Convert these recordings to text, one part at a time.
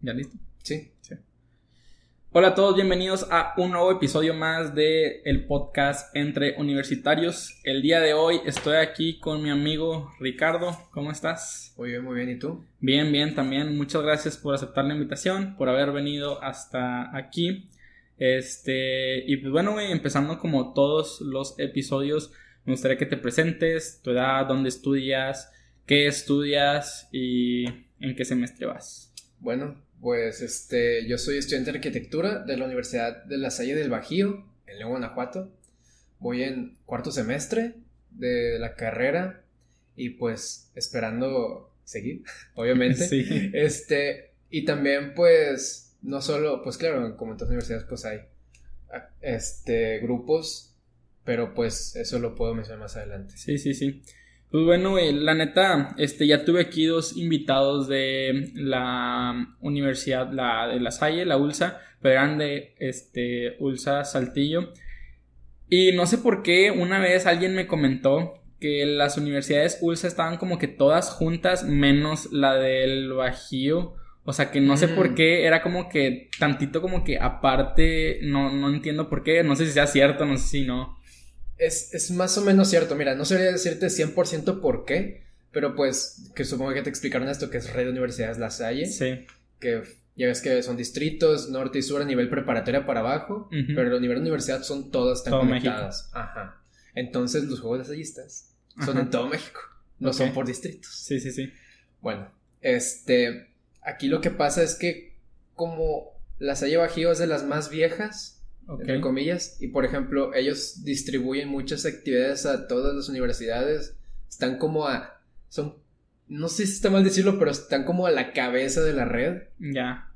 ¿Ya listo? Sí. Hola a todos, bienvenidos a un nuevo episodio más de el podcast entre universitarios. El día de hoy estoy aquí con mi amigo Ricardo. ¿Cómo estás? Muy bien, muy bien. ¿Y tú? Bien, bien, también. Muchas gracias por aceptar la invitación, por haber venido hasta aquí. Este, y pues bueno, empezando como todos los episodios, me gustaría que te presentes, tu edad, dónde estudias, qué estudias y en qué semestre vas. Bueno, pues este, yo soy estudiante de arquitectura de la Universidad de La Salle del Bajío, en León, Guanajuato. Voy en cuarto semestre de la carrera y pues esperando seguir, obviamente. Sí. Este, y también pues, no solo, pues claro, como en todas las universidades pues hay este, grupos, pero pues eso lo puedo mencionar más adelante. Sí, sí, sí. Pues bueno, güey, la neta, este, ya tuve aquí dos invitados de la universidad, la de La Salle, la ULSA, pero eran de, este, ULSA Saltillo. Y no sé por qué una vez alguien me comentó que las universidades ULSA estaban como que todas juntas, menos la del Bajío. O sea que no sé por Mm. qué, era como que tantito como que aparte, no, no entiendo por qué, no sé si sea cierto, no sé si no. Es, es más o menos cierto, mira, no sabría decirte 100% por qué, pero pues que supongo que te explicaron esto, que es Red de Universidades La Salle, Sí. que ya ves que son distritos, norte y sur a nivel preparatoria para abajo, pero a nivel de universidad son todas tan Todo conectadas. Ajá. Entonces los juegos lasallistas son Ajá. en todo México, no son por distritos. Sí, sí, sí. Bueno, este, aquí lo que pasa es que como La Salle Bajío es de las más viejas, Entre comillas, y por ejemplo, ellos distribuyen muchas actividades a todas las universidades, están como a, son, no sé si está mal decirlo, pero están como a la cabeza de la red, Ya.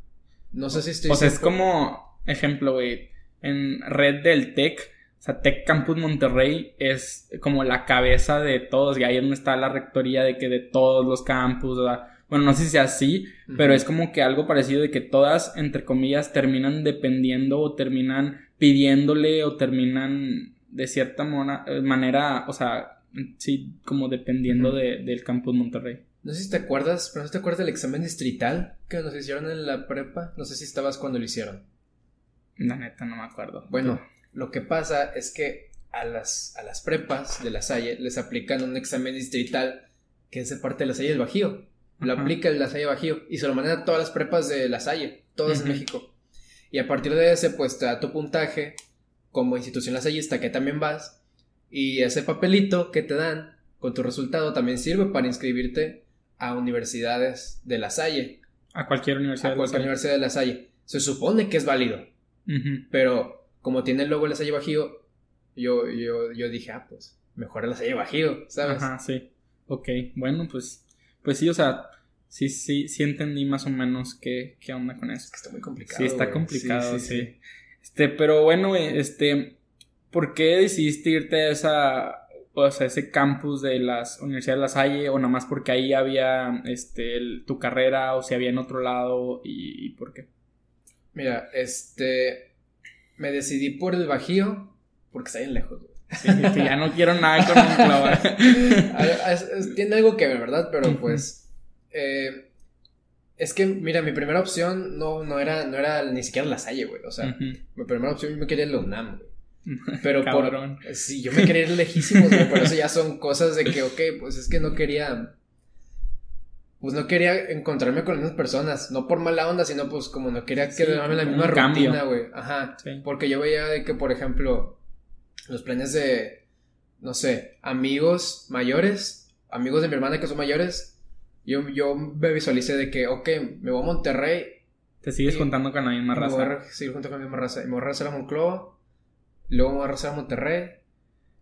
no sé si estoy... O sea, es 100% como, ejemplo, güey, en red del TEC, o sea, TEC Campus Monterrey es como la cabeza de todos, y ahí es donde está la rectoría de que de todos los campus, o sea, bueno, no sé si sea así, pero es como que algo parecido de que todas, entre comillas, terminan dependiendo o terminan pidiéndole o terminan de cierta mona- eh, manera, o sea, sí, como dependiendo de- del Campus Monterrey. No sé si te acuerdas, pero no te acuerdas del examen distrital que nos hicieron en la prepa, no sé si estabas cuando lo hicieron. La neta, no me acuerdo. Bueno, lo que pasa es que a las, a las prepas de la Salle les aplican un examen distrital que es de parte de la Salle del Bajío. Lo aplica el la Salle Bajío y se lo mandan a todas las prepas de la Salle, todas Ujú. en México. Y a partir de ese, pues te da tu puntaje como institución lasallista que también vas. Y ese papelito que te dan con tu resultado también sirve para inscribirte a universidades de la Salle, A cualquier universidad. a de la cualquier Salle. universidad de la Salle. Se supone que es válido. Pero como tiene el logo de la Salle Bajío, yo, yo, yo dije, ah, pues mejor la Salle Bajío, ¿sabes? Ajá, sí. Ok, bueno, pues, pues sí, o sea, sí, sí, sí entendí más o menos qué, qué onda con eso. Es que está muy complicado. Sí, está complicado, sí, Este, pero bueno, este, ¿por qué decidiste irte a esa, o sea, ese campus de las universidades de La Salle o nada más porque ahí había, este, el- tu carrera o si había en otro lado y, y por qué? Mira, este. Me decidí por el Bajío porque está bien lejos, güey. Sí, ya no quiero nada con Monclova. Tiene algo que ver, ¿verdad? Pero pues. eh, es que, mira, mi primera opción no, no, era, no era ni siquiera la Salle, güey. O sea, mi primera opción yo me quería la UNAM, güey. Pero Cabrón. por. Sí, yo me quería ir lejísimos, güey. Por eso ya son cosas de que, ok, pues es que no quería. Pues no quería encontrarme con las mismas personas. No por mala onda, sino pues como no quería Sí, quedarme en la misma rutina, güey. Ajá. Sí. Porque yo veía de que, por ejemplo, los planes de. No sé, amigos mayores, amigos de mi hermana que son mayores. Yo, yo me visualicé de que, ok, me voy a Monterrey Te sigues Sí. juntando con la misma y me voy a raza. seguir junto con la misma raza. Y me voy a regresar a Monclova. Luego me voy a regresar a Monterrey.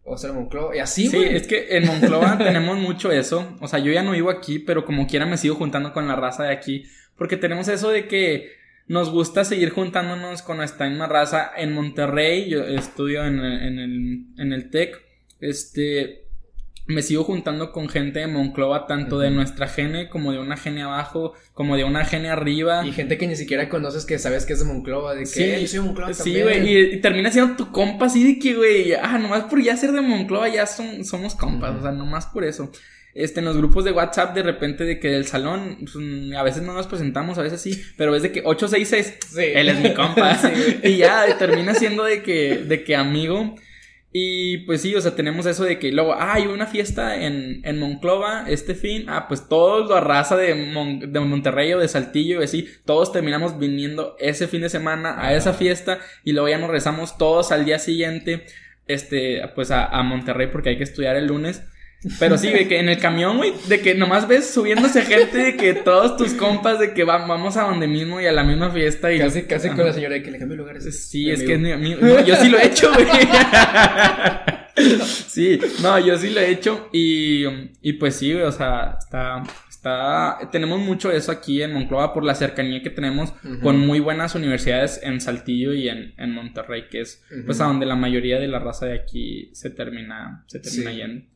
O a Monclova. Y así, Sí, es que en Monclova tenemos mucho eso. O sea, yo ya no vivo aquí, pero como quiera me sigo juntando con la raza de aquí. Porque tenemos eso de que nos gusta seguir juntándonos con nuestra misma raza. En Monterrey, yo estudio en el, en el, en el TEC. Este. Me sigo juntando con gente de Monclova, tanto de nuestra gene como de una gene abajo, como de una gene arriba. Y gente que ni siquiera conoces que sabes que es de Monclova. De que Sí, "Eh, yo soy de Monclova Sí, también". güey, y, y termina siendo tu compa así de que, güey, ah, nomás por ya ser de Monclova ya son, somos compas, o sea, nomás por eso. Este, en los grupos de WhatsApp de repente de que del salón, pues, mm, a veces no nos presentamos, a veces sí, pero es de que 866, Sí. él es mi compa. Sí, y ya termina siendo de que, de que amigo. Y pues sí, o sea, tenemos eso de que luego, ah, hay una fiesta en, en Monclova este fin, ah, pues todos lo arrasa de, Mon- de Monterrey o de Saltillo y así, todos terminamos viniendo ese fin de semana a esa fiesta y luego ya nos rezamos todos al día siguiente, este, pues a, a Monterrey porque hay que estudiar el lunes. Pero sí, de que en el camión, güey, de que nomás ves subiéndose gente, de que todos tus compas, de que va- vamos a donde mismo y a la misma fiesta y... Casi, casi Ajá. con la señora de que le cambie lugares. Sí, Mi es que es mi amigo. No, yo sí lo he hecho, güey. sí, no, yo sí lo he hecho. Y, y pues sí, güey, o sea, está, está. Tenemos mucho eso aquí en Monclova por la cercanía que tenemos con muy buenas universidades en Saltillo y en, en Monterrey, que es pues a donde la mayoría de la raza de aquí se termina, se termina Sí. yendo.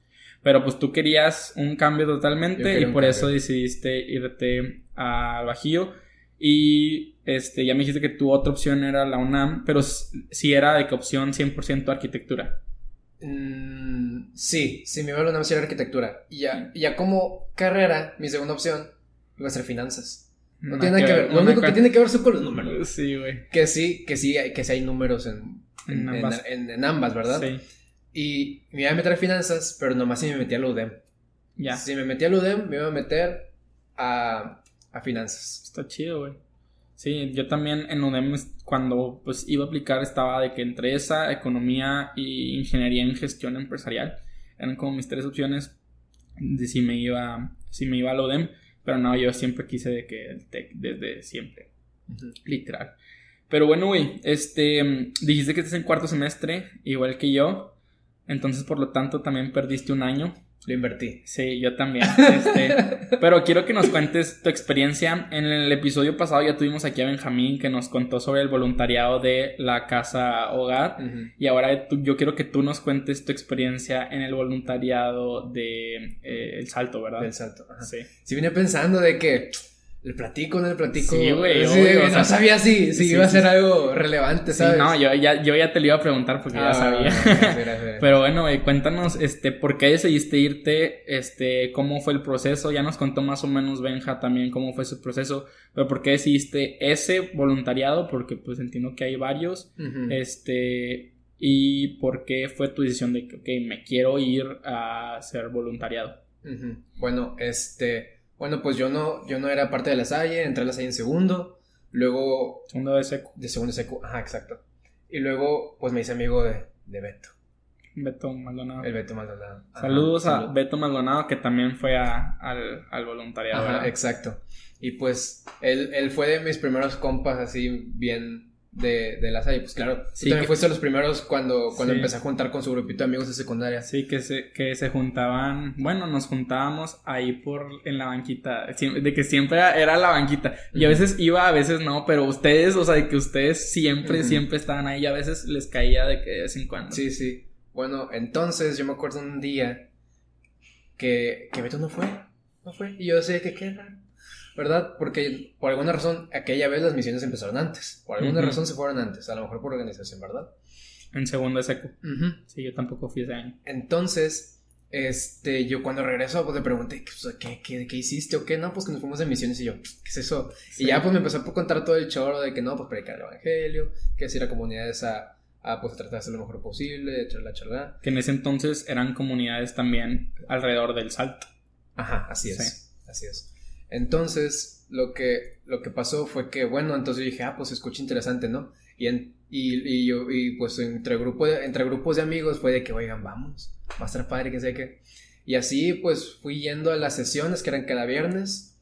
Pero pues tú querías un cambio totalmente y por cambio. eso decidiste irte al Bajío. Y este, ya me dijiste que tu otra opción era la UNAM, pero s- sí era de qué opción 100% arquitectura. Mm, sí, sí, me iba a la universidad de arquitectura. Y ya, y ya como carrera, mi segunda opción iba a ser finanzas. No, tiene nada que ver. Lo no único que tiene que ver son con los números. Sí, güey. Que sí, que sí, hay- que sí hay números en, En en, ambas. en- en ambas, ¿verdad? Sí, Y me iba a meter a finanzas, pero nomás si me metía a la UDEM. ya. Si me metía a la UDEM, me iba a meter a, a finanzas. Está chido, güey. Sí, yo también en UNEM es- cuando pues iba a aplicar estaba de que entre esa, economía y ingeniería en gestión empresarial eran como mis tres opciones de si me iba si me iba a la UDEM, pero no, yo siempre quise de que el TEC desde siempre, literal. Pero bueno, güey, este dijiste que estás en cuarto semestre, igual que yo. Entonces, por lo tanto, también perdiste un año. Lo invertí. Sí, yo también. Este, pero quiero que nos cuentes tu experiencia. En el episodio pasado ya tuvimos aquí a Benjamín que nos contó sobre el voluntariado de la casa hogar. Y ahora tú- yo quiero que tú nos cuentes tu experiencia en el voluntariado de eh, El Salto, ¿verdad? Del salto. ajá. Sí. Sí vine pensando de que le platico, no le platico. Sí, güey, Sí, no sea, sabía si, si sí, iba a ser algo relevante, ¿sabes? no, yo ya, yo ya te lo iba a preguntar porque ya Ah, sabía. gracias, gracias, gracias. Pero bueno, güey, cuéntanos, este, ¿por qué decidiste irte? Este, ¿cómo fue el proceso? Ya nos contó más o menos Benja también cómo fue su proceso, pero ¿por qué decidiste ese voluntariado? Porque pues entiendo que hay varios, este, y ¿por qué fue tu decisión de que, ok, me quiero ir a ser voluntariado? Bueno, este, bueno, pues yo no, yo no era parte de la Salle, entré a la Salle en segundo, luego Segundo de seco, de segundo seco, ajá, exacto. Y luego, pues me hice amigo de, de Beto, Beto Maldonado. el Beto Maldonado. Ajá, Saludos a. Beto Maldonado que también fue a- al, al voluntariado. Ajá, exacto. Y pues él, él fue de mis primeros compas así bien de, de la Salle. Pues claro, tú Sí, también que- fuiste los primeros cuando, cuando Sí. empecé a juntar con su grupito de amigos de secundaria. Sí, que se, que se juntaban, bueno, nos juntábamos ahí por, en la banquita, de que siempre era, la banquita, y a veces iba, a veces no, pero ustedes, o sea, de que ustedes siempre, siempre estaban ahí, y a veces les caía de que de vez en cuando. Sí, sí. Bueno, entonces yo me acuerdo un día que, que Beto no fue, no fue. Y yo sé que qué raro, ¿verdad? Porque por alguna razón aquella vez las misiones empezaron antes. Por alguna Ujú. razón se fueron antes, a lo mejor por organización, ¿verdad? En segundo seco. Ujú. Sí, yo tampoco fui ese año. Entonces, este, yo cuando regreso, pues le pregunté, pues, ¿qué, qué, qué hiciste o qué? No, pues que nos fuimos de misiones y yo, ¿qué es eso? Sí. Y ya pues me empezó a contar todo el choro de que no, pues predicar el evangelio, que así la comunidad a, a pues tratar de hacer lo mejor posible, charla, charla. Que en ese entonces eran comunidades también alrededor del salto. Ajá, así es, así es. Entonces, lo que, lo que pasó fue que, bueno, entonces yo dije, ah, pues escucha interesante, ¿no? Y, en, y, y yo, y pues entre, grupo de- entre grupos de amigos fue de que, oigan, vamos, va a estar padre, que sé qué. Y así, pues fui yendo a las sesiones que eran cada viernes.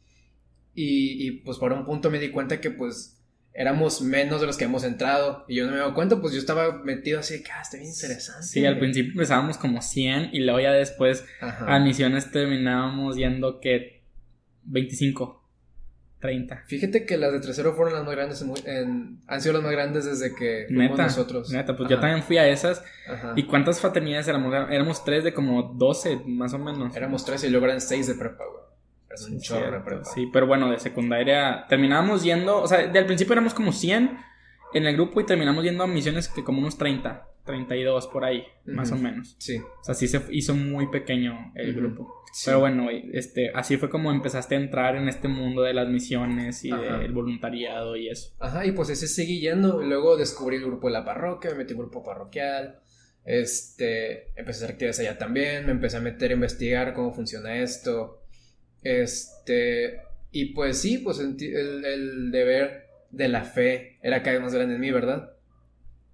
Y, y pues por un punto me di cuenta que, pues, éramos menos de los que hemos entrado. Y yo no me daba cuenta, pues yo estaba metido así de que, ah, está bien interesante. Sí, al principio empezábamos como 100 y luego ya después Ajá. a misiones terminábamos yendo que 25, 30. Fíjate que las de tercero fueron las más grandes, en, muy- en- han sido las más grandes desde que fuimos Neta, nosotros. neta, pues Ajá, yo también fui a esas. ajá. ¿Y cuántas fraternidades éramos? Éramos tres de como 12, más o menos. Éramos tres y luego eran seis de prepa, güey. Era un Sí, chorro de prepa. Sí, pero bueno, de secundaria terminábamos yendo, o sea, de al principio éramos como 100 en el grupo y terminamos yendo a misiones que como unos 30. 32 por ahí, más o menos. Sí. O sea, sí se hizo muy pequeño el grupo. Sí. Pero bueno, este, así fue como empezaste a entrar en este mundo de las misiones y del voluntariado y eso. Ajá, y pues ese seguí yendo. Luego descubrí el grupo de la parroquia, me metí en grupo parroquial. Este, empecé a hacer actividades allá también. Me empecé a meter a investigar cómo funciona esto. Este, y pues sí, pues el, el deber de la fe era cada vez más grande en mí, ¿verdad?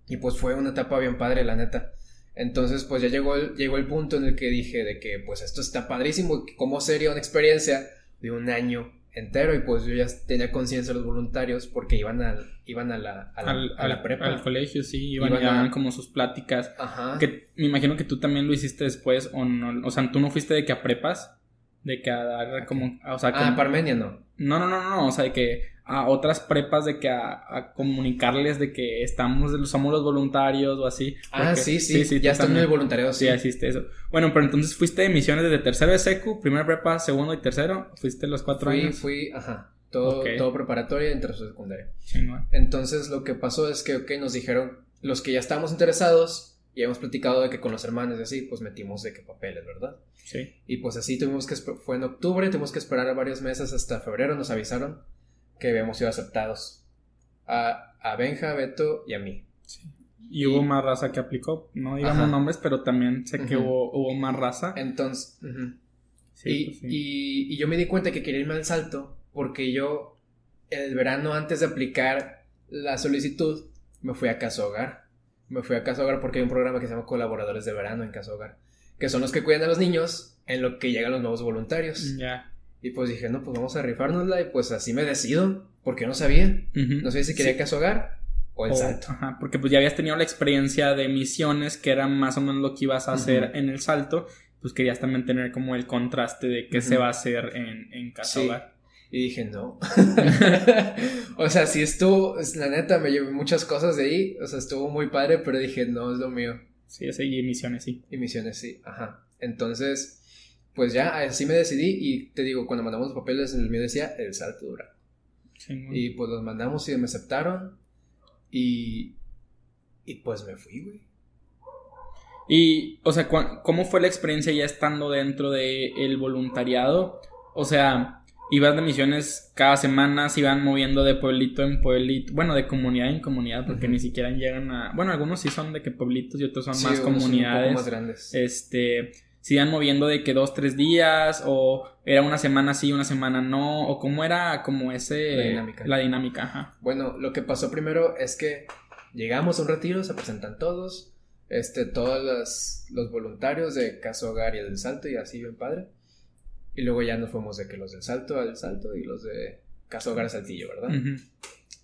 Y pues fue una etapa bien padre, la neta. Entonces, pues ya llegó el, llegó el punto en el que dije de que, pues esto está padrísimo, cómo sería una experiencia de un año entero y pues yo ya tenía conciencia de los voluntarios porque iban al, iban a la, a la, al, a la al- prepa. al colegio, sí, iban, Iban y daban a- como sus pláticas. Ajá. Que me imagino que tú también lo hiciste después, o no, o sea, tú no fuiste de que a prepas, de que a dar como, o sea, Ah, como- Parmenia no. no, no, no, no, o sea, de que a otras prepas de que a, a comunicarles de que estamos, somos los voluntarios o así. Ah, sí, sí, tú ya están en el voluntariado, Sí, sí. hiciste eso. Bueno, pero entonces fuiste de misiones desde tercero de secu, primera prepa, segundo y tercero, fuiste los cuatro Fui, años. fui, ajá, todo, Ok. todo preparatoria y tercero secundaria. Chingón. Entonces lo que pasó es que, ok, nos dijeron, los que ya estábamos interesados y habíamos platicado de que con los hermanos y así, pues metimos de que papeles, ¿verdad? Sí. Y pues así tuvimos que, fue en octubre, tuvimos que esperar varios meses hasta febrero, nos avisaron que habíamos sido aceptados. A, a Benja, Beto y a mí. Y hubo más raza que aplicó, no digamos Ajá. nombres, pero también sé que hubo, hubo más raza. Entonces. Sí, y, pues sí. y- y yo me di cuenta que quería irme al salto porque yo el verano antes de aplicar la solicitud me fui a Casa Hogar. Me fui a Casa Hogar porque hay un programa que se llama Colaboradores de Verano en Casa Hogar, que son los que cuidan a los niños en lo que llegan los nuevos voluntarios. Ya. Y pues dije, no, pues vamos a rifárnosla y pues así me decido, porque no sabía. No sé si quería Sí. Casa Hogar o el O- salto. Ajá, porque pues ya habías tenido la experiencia de misiones, que era más o menos lo que ibas a hacer en el salto, pues querías también tener como el contraste de qué se va a hacer en, en casa Sí. hogar. Y dije, no. o sea, sí estuvo, es- la neta, me llevé muchas cosas de ahí. O sea, estuvo muy padre, pero dije, no, es lo mío. Sí, y misiones, sí. Y misiones, sí, ajá. Entonces, pues ya, así me decidí. Y te digo, cuando mandamos los papeles, el mío decía el salto dura. Y pues los mandamos y me aceptaron. Y. Y pues me fui, güey. Y, o sea, ¿cómo fue la experiencia ya estando dentro del voluntariado? O sea, ibas de misiones cada semana, se iban moviendo de pueblito en pueblito, bueno, de comunidad en comunidad, porque ni siquiera llegan a, bueno, algunos sí son de que pueblitos y otros son Sí, más son comunidades. Un poco más grandes. este, se iban moviendo de que dos, tres días, o era una semana sí, una semana no, o cómo era como ese... La dinámica. La dinámica, ajá. Bueno, lo que pasó primero es que llegamos a un retiro, se presentan todos, este, todos los, los voluntarios de Casa Hogar y el del Salto y así bien padre. Y luego ya nos fuimos de que los del Salto al Salto y los de Casa Hogar a Saltillo, ¿verdad?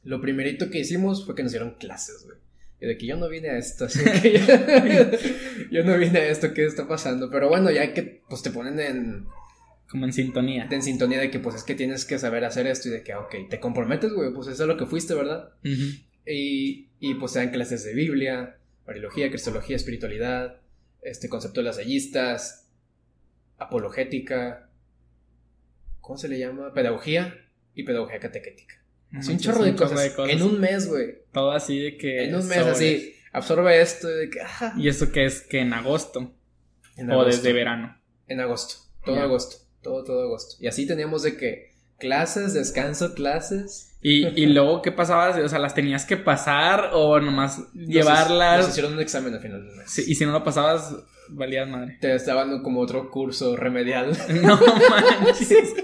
Lo primerito que hicimos fue que nos dieron clases, güey. Y de que yo no vine a esto, así que yo, yo no vine a esto, ¿qué está pasando? Pero bueno, ya que pues te ponen en, Como en sintonía. en sintonía de que pues es que tienes que saber hacer esto y de que, ah, ok, te comprometes, güey, pues eso es lo que fuiste, ¿verdad? Y, y pues te dan clases de Biblia, Mariología, Cristología, Espiritualidad, este concepto de las hallistas, apologética, ¿cómo se le llama? Pedagogía y pedagogía catequética. Así un chorro de cosas, cosas. En un mes, güey. Todo así de que... En un mes, sobres. así. Absorbe esto. y De que, ajá. ¿Y eso que es que en agosto? En o desde verano. En agosto. Todo agosto. Todo, todo agosto. Y así teníamos de que clases, descanso, clases. Y, y luego, ¿qué pasaba? O sea, ¿las tenías que pasar o nomás Nos- Nos llevarlas? hicieron un examen al final del mes. Sí, y si no lo pasabas, valías madre. Te estaban como otro curso remedial. No manches.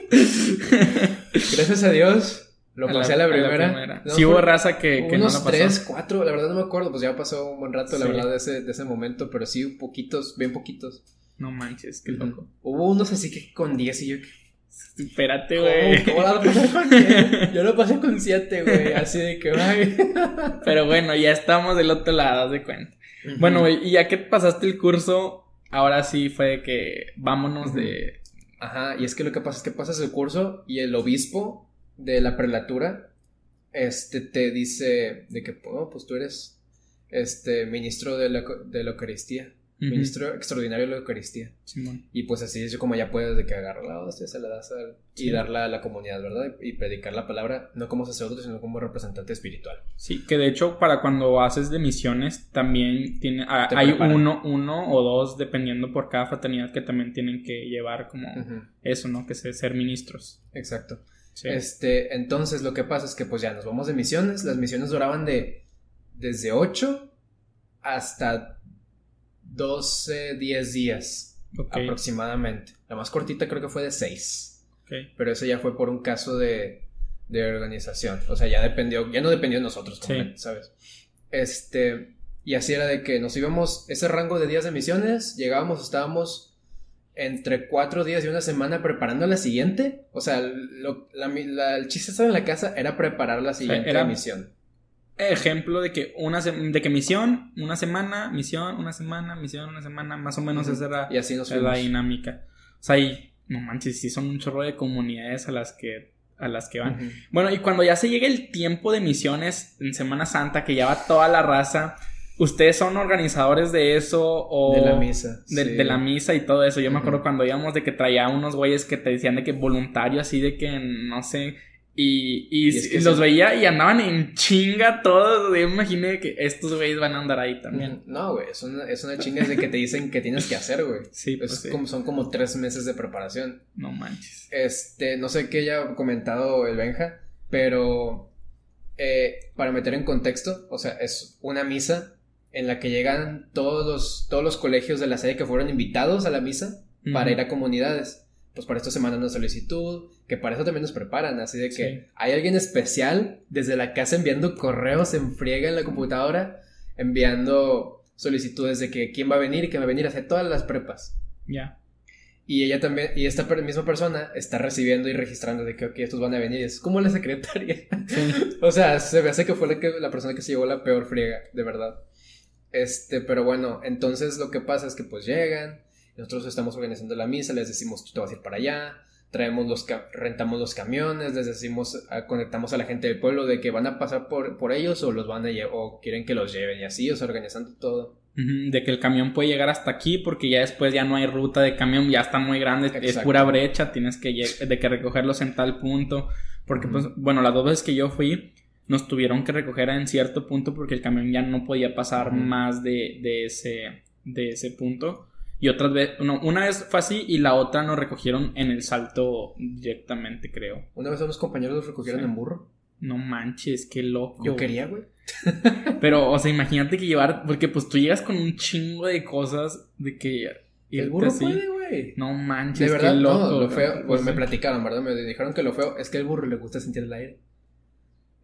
Gracias a Dios. Lo pasé a la, primera. No, sí hubo raza que, que no unos la pasó. tres, cuatro, la verdad no me acuerdo, pues ya pasó un buen rato, la verdad, de ese, de ese momento, pero sí, poquitos, bien poquitos. No manches, qué loco. Hubo unos así que con 10 y yo, Espérate, ¿cómo, güey. ¿Cómo la pasé con 10? Yo lo pasé con 7, güey, así de que. Pero bueno, ya estamos del otro lado, haz de cuenta. Bueno, güey, y ya que pasaste el curso, ahora sí fue que vámonos de. Ajá, y es que lo que pasa es que pasas el curso y el obispo de la prelatura, este, te dice de que, oh, pues tú eres, este, ministro de la, de la Eucaristía. Ministro extraordinario de la Eucaristía. Simón. Y pues así es como ya puedes de que agarrar la hostia, se la das al- y darla a la comunidad, ¿verdad? Y predicar la palabra no como sacerdote, sino como representante espiritual. Sí, que de hecho para cuando haces de misiones también tiene, hay uno, uno o dos dependiendo por cada fraternidad que también tienen que llevar como eso, ¿no? Que se, ser ministros. Exacto. Sí. Este, entonces lo que pasa es que pues ya nos vamos de misiones. Las misiones duraban de desde 8 hasta 12, 10 días aproximadamente. La más cortita creo que fue de 6. ok. Pero eso ya fue por un caso de, de organización. O sea, ya dependió, ya no dependió de nosotros, Sí. ¿sabes? Este, y así era de que nos íbamos, ese rango de días de misiones, llegábamos, estábamos entre cuatro días y una semana preparando la siguiente. O sea, lo- la mi- la- el chiste de estar en la casa era preparar la siguiente era- misión. Ejemplo de que una de que misión, una semana, misión, una semana, misión, una semana, más o menos Ujú. esa era Y así nos la dinámica. O sea, y no manches, sí son un chorro de comunidades a las que a las que van. Bueno, y cuando ya se llega el tiempo de misiones en Semana Santa, que ya va toda la raza, ¿ustedes son organizadores de eso o De la misa. de, sí. de la misa y todo eso? Yo me acuerdo cuando íbamos de que traía unos güeyes que te decían de que voluntario, así de que no sé. Y, y, Y es que los sí. veía y andaban en chinga todos. Yo me imaginé que estos güeyes van a andar ahí también. Ujú. No, güey, es una, es una chinga de que te dicen que tienes que hacer, güey. Sí, pues Es sí. como, son como tres meses de preparación. No manches. Este, no sé qué haya comentado el Benja, pero eh, para meter en contexto, o sea, es una misa en la que llegan todos los, todos los colegios de la sede que fueron invitados a la misa para ir a comunidades. Pues para esto se manda una solicitud, que para eso también nos preparan, así de que Sí. hay alguien especial desde la casa enviando correos en friega en la computadora, enviando solicitudes de que quién va a venir y quién va a venir a hacer todas las prepas. Ya. Y ella también, y esta misma persona está recibiendo y registrando de que ok, estos van a venir. Es como la secretaria. Sí. o sea, se me hace que fue la, que, la persona que se llevó la peor friega, de verdad. Este, pero bueno, entonces lo que pasa es que pues llegan, nosotros estamos organizando la misa, les decimos tú te vas a ir para allá, traemos los, rentamos los camiones, les decimos, conectamos a la gente del pueblo de que van a pasar por, por ellos o los van a o quieren que los lleven y así, o sea, organizando todo. De que el camión puede llegar hasta aquí porque ya después ya no hay ruta de camión, ya está muy grande, es pura brecha, tienes que de que recogerlos en tal punto. Porque pues, bueno, las dos veces que yo fui, nos tuvieron que recoger en cierto punto porque el camión ya no podía pasar más de, de ese, de ese punto. Y otras veces, no, una vez fue así y la otra nos recogieron en el salto directamente, creo. Una vez a unos compañeros los recogieron Sí. en burro. No manches, qué loco. Yo quería, güey. Pero, o sea, imagínate que llevar, porque pues tú llegas con un chingo de cosas de que... El burro así. puede, güey. No manches, De verdad, qué loco. no, lo feo, Pues pues me sí. platicaron, ¿verdad? Me dijeron que lo feo es que al burro le gusta sentir el aire.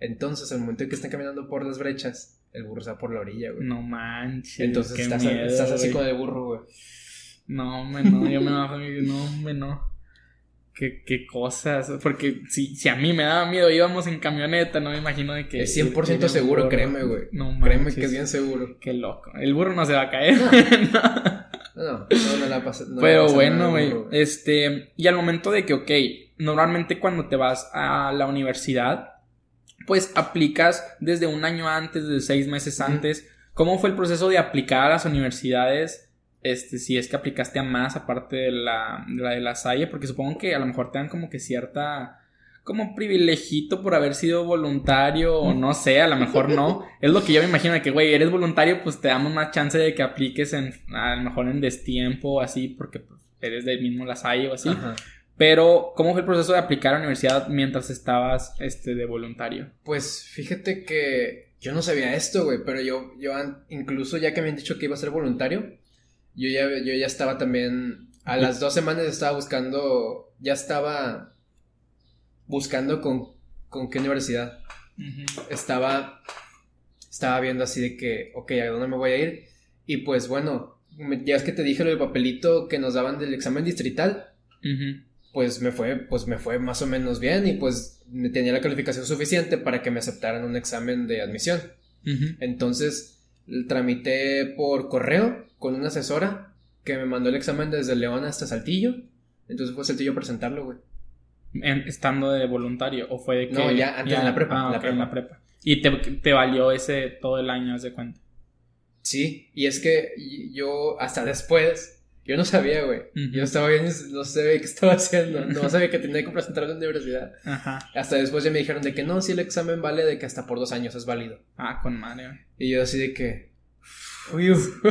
Entonces, al momento en que están caminando por las brechas, el burro está por la orilla, güey. No manches. Entonces qué estás, miedo, estás así con el burro, güey. No, me no, yo me bajo y no, me no. Qué, qué cosas. Porque si, si a mí me daba miedo, íbamos en camioneta, no me imagino de que. Es 100% ir en seguro, burro. créeme, güey. No Créeme manches. que es bien seguro. Qué loco. El burro no se va a caer. No. No, no, no la pasa. no Pero pasa bueno, güey. Este, y al momento de que, ok, normalmente cuando te vas a la universidad, pues aplicas desde un año antes, desde seis meses antes. ¿Cómo fue el proceso de aplicar a las universidades? Este, si es que aplicaste a más aparte de la de la, de la Salle, porque supongo que a lo mejor te dan como que cierta como privilegito por haber sido voluntario o no sé, a lo mejor no. Es lo que yo me imagino de que, güey, eres voluntario, pues te damos más chance de que apliques en, a lo mejor en destiempo o así, porque pues, eres del mismo La Salle o así. Ajá. Pero, ¿cómo fue el proceso de aplicar a la universidad mientras estabas este, de voluntario? Pues fíjate que yo no sabía esto, güey, pero yo, yo incluso ya que me han dicho que iba a ser voluntario, yo ya, yo ya estaba también, a las dos semanas estaba buscando, ya estaba buscando con, con qué universidad. Estaba, estaba viendo así de que, ok, ¿a dónde me voy a ir? Y pues bueno, ya es que te dije lo del papelito que nos daban del examen distrital, Ujú. Pues me fue, pues me fue más o menos bien y pues me tenía la calificación suficiente para que me aceptaran un examen de admisión. Entonces, tramité por correo con una asesora que me mandó el examen desde León hasta Saltillo. Entonces fue Saltillo a presentarlo, güey. Estando de voluntario o fue de que No, ya antes en la prepa, Ah, la prepa. en la prepa. Y te, te valió ese todo el año, haz de cuenta. Sí, y es que yo hasta después, yo no sabía, güey. Yo estaba bien, no sabía qué estaba haciendo, no sabía que tenía que presentar a la universidad. Ajá. Hasta después ya me dijeron de que no, si el examen vale de que hasta por dos años es válido. Ah, con madre, güey. Y yo así de que...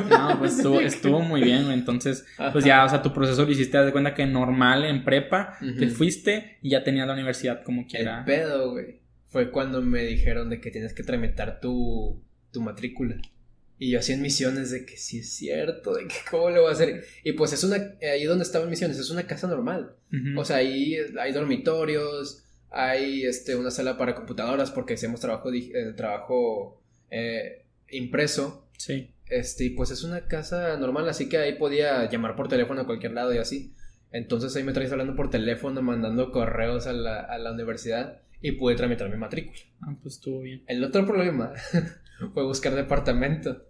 No, pues estuvo, muy bien, güey. Entonces, pues ya, o sea, tu proceso lo hiciste, de cuenta que normal en prepa, te fuiste y ya tenías la universidad como quiera. El pedo, güey. Fue cuando me dijeron de que tienes que tramitar tu, tu matrícula. Y yo hacía en misiones de que sí es cierto, de que cómo le voy a hacer. Y pues es una, ahí donde estaba en misiones, es una casa normal. O sea, ahí hay dormitorios, hay este, una sala para computadoras porque hacemos trabajo, eh, trabajo eh, impreso. Sí. Este, y pues es una casa normal, así que ahí podía llamar por teléfono a cualquier lado y así. Entonces ahí me traes hablando por teléfono, mandando correos a la, a la universidad y pude tramitar mi matrícula. Ah, pues estuvo bien. El otro problema fue buscar departamento.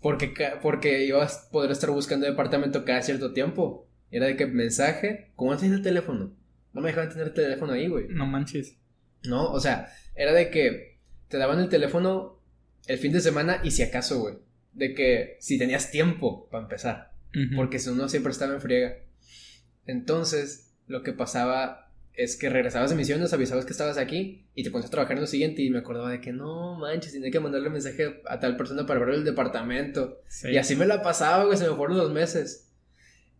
Porque, porque iba a poder estar buscando departamento cada cierto tiempo. Era de que mensaje, ¿cómo no el teléfono? No me dejaban tener el teléfono ahí, güey. No manches. No, o sea, era de que te daban el teléfono el fin de semana y si acaso, güey. De que si tenías tiempo para empezar. Porque si uno siempre estaba en friega. Entonces, lo que pasaba es que regresabas de misiones, avisabas que estabas aquí y te ponías a trabajar en lo siguiente y me acordaba de que no manches, tenía que mandarle mensaje a tal persona para ver el departamento. Y así me la pasaba, güey, se me fueron dos meses.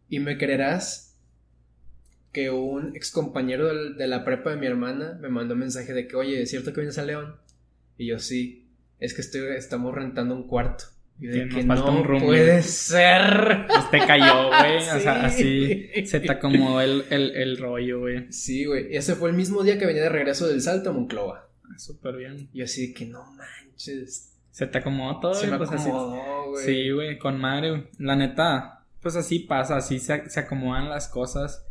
Y me creerás que un ex compañero de la prepa de mi hermana me mandó un mensaje de que, oye, ¿es cierto que vienes a León? Y yo sí, es que estoy, estamos rentando un cuarto. Y de que, no puede ser. Pues te cayó, güey. O sea, así se te acomodó el, el, rollo, güey. Sí, güey. Ese fue el mismo día que venía de regreso del salto a Monclova. Ah, súper bien. Y así de que no manches. Se te acomodó todo, Se me pues acomodó, güey. Sí, güey, con Mario. La neta, pues así pasa, así se, se acomodan las cosas,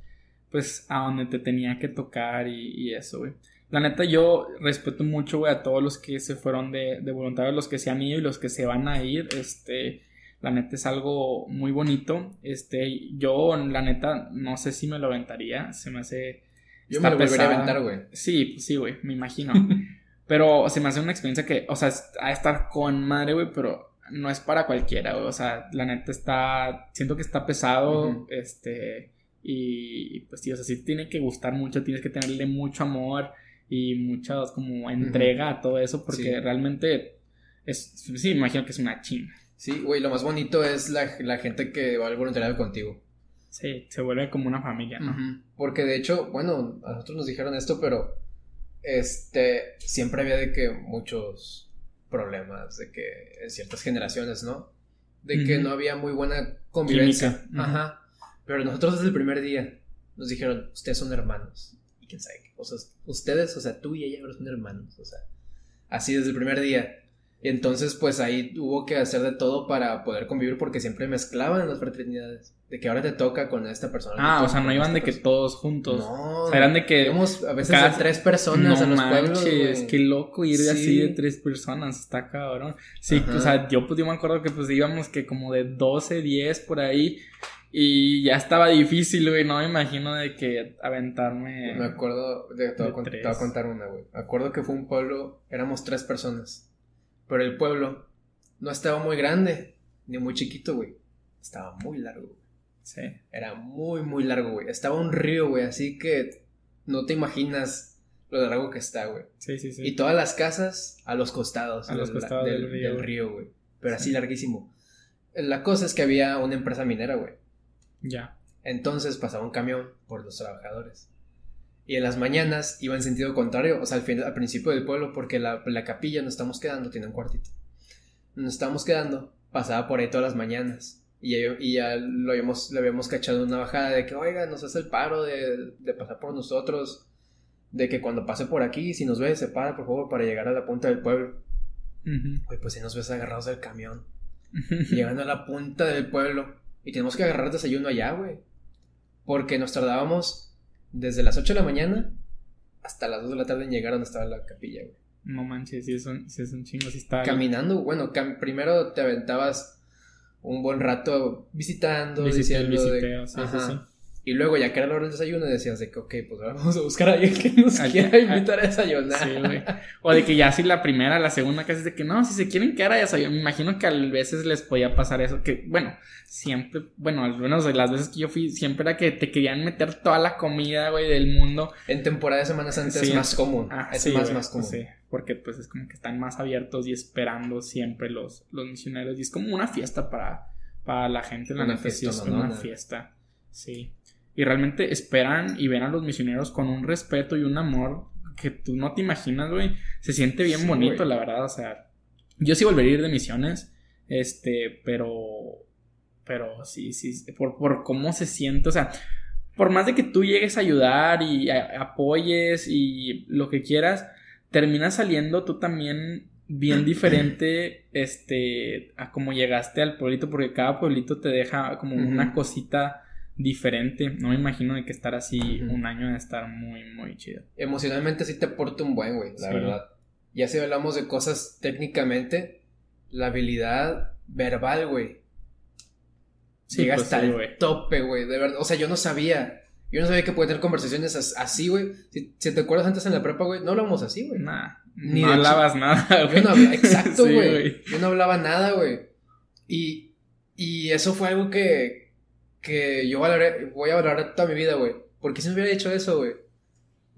pues a donde te tenía que tocar y, y eso, güey. La neta, yo respeto mucho, güey, a todos los que se fueron de, de voluntarios, los que se han ido y los que se van a ir. Este, la neta es algo muy bonito. Este, yo, la neta, no sé si me lo aventaría. Se me hace. Yo me lo volvería a aventar, güey. Sí, pues sí, güey, me imagino. pero se me hace una experiencia que, o sea, a estar con madre, güey, pero no es para cualquiera, güey. O sea, la neta está. Siento que está pesado. Este. Y pues sí, o sea, sí tiene que gustar mucho, tienes que tenerle mucho amor y muchas como entrega a todo eso porque realmente es, sí, imagino que es una chinga. Sí, güey, lo más bonito es la, gente que va al voluntariado contigo. Sí, se vuelve como una familia, ¿no? Porque de hecho, bueno, a nosotros nos dijeron esto, pero este, siempre había de que muchos problemas, de que en ciertas generaciones, ¿no? De que no había muy buena convivencia. Ajá. Pero nosotros desde el primer día nos dijeron, ustedes son hermanos. Quién sabe o sea, ustedes, o sea, tú y ella ahora son hermanos, o sea, así desde el primer día. Entonces, pues ahí hubo que hacer de todo para poder convivir porque siempre mezclaban las fraternidades. De que ahora te toca con esta persona. Ah, o sea, no iban de que todos juntos. No. O sea, eran de que. a veces cada... tres personas en los manches, pueblos. Qué loco ir así de tres personas. Está cabrón. Sí, o sea, yo, pues, yo me acuerdo que pues íbamos que como de 12, 10 por ahí. Y ya estaba difícil, güey. No me imagino de que aventarme. Me acuerdo, de, te, voy a contar una, güey. Me acuerdo que fue un pueblo, éramos tres personas. Pero el pueblo no estaba muy grande, ni muy chiquito, güey. Estaba muy largo, güey. Sí. Era muy, muy largo, güey. Estaba un río, güey. Así que no te imaginas lo largo que está, güey. Sí, sí, sí. Y todas las casas a los costados. A los costados del, río. güey. Pero así larguísimo. La cosa es que había una empresa minera, güey. Ya. Entonces pasaba un camión por los trabajadores. Y en las mañanas iba en sentido contrario, o sea, al, fin, al principio del pueblo, porque la, la capilla nos estamos quedando, tiene un cuartito. Nos estábamos quedando, pasaba por ahí todas las mañanas. Y, y ya lo habíamos, le habíamos cachado una bajada de que, oiga, nos hace el paro de, de pasar por nosotros. De que cuando pase por aquí, si nos ve, se para, por favor, para llegar a la punta del pueblo. Oye, pues si nos ves agarrados del camión. Llegando a la punta del pueblo. Y tenemos que agarrar desayuno allá, güey. Porque nos tardábamos desde las 8 de la mañana hasta las 2 de la tarde en llegar donde estaba la capilla, güey. No manches, si es un, si es un chingo, si está. Caminando, bueno, primero te aventabas un buen rato visitando, diciendo. de... sí, Y luego, ya que era la hora del desayuno, decías de que, ok, pues ahora vamos a buscar a alguien que nos quiera invitar a desayunar. Sí, güey. O de que ya si la primera, la segunda, casi de que no, si se quieren quedar a desayunar. Me imagino que a veces les podía pasar eso. Que, bueno, siempre, bueno, al menos de las veces que yo fui, siempre era que te querían meter toda la comida, güey, del mundo. En temporada de Semana Santa es más común. Ah, es sí, más, güey, más común. Sí, porque pues es como que están más abiertos y esperando siempre los, los misioneros. Y es como una fiesta para, para la gente, la Una neta, sí, es una fiesta. Sí. Y realmente esperan y ven a los misioneros con un respeto y un amor que tú no te imaginas, güey. Se siente bien Sí, bonito, la verdad. O sea, yo sí volvería a ir de misiones, este, pero, pero sí, sí, por, por cómo se siente, o sea, por más de que tú llegues a ayudar y a- apoyes y lo que quieras, terminas saliendo tú también bien diferente, este, a como llegaste al pueblito, porque cada pueblito te deja como una cosita diferente. No me imagino de que estar así un año de estar muy, muy chido. Emocionalmente sí te aporta un buen, güey, la Sí. verdad. Ya si hablamos de cosas técnicamente, la habilidad verbal, güey, Sí, llega pues hasta sí, el tope, güey, de verdad. O sea, yo no sabía. Yo no sabía que podía tener conversaciones as- así, güey. Si, si te acuerdas antes en la prepa, güey, no hablábamos así, güey. Nah, Ni no hablabas nada, Yo güey. no hablaba, exacto, Sí, güey. yo no hablaba nada, güey. Y, y eso fue algo que, que yo valoré, voy a valorar toda mi vida, güey. Porque si me hubiera dicho eso, güey,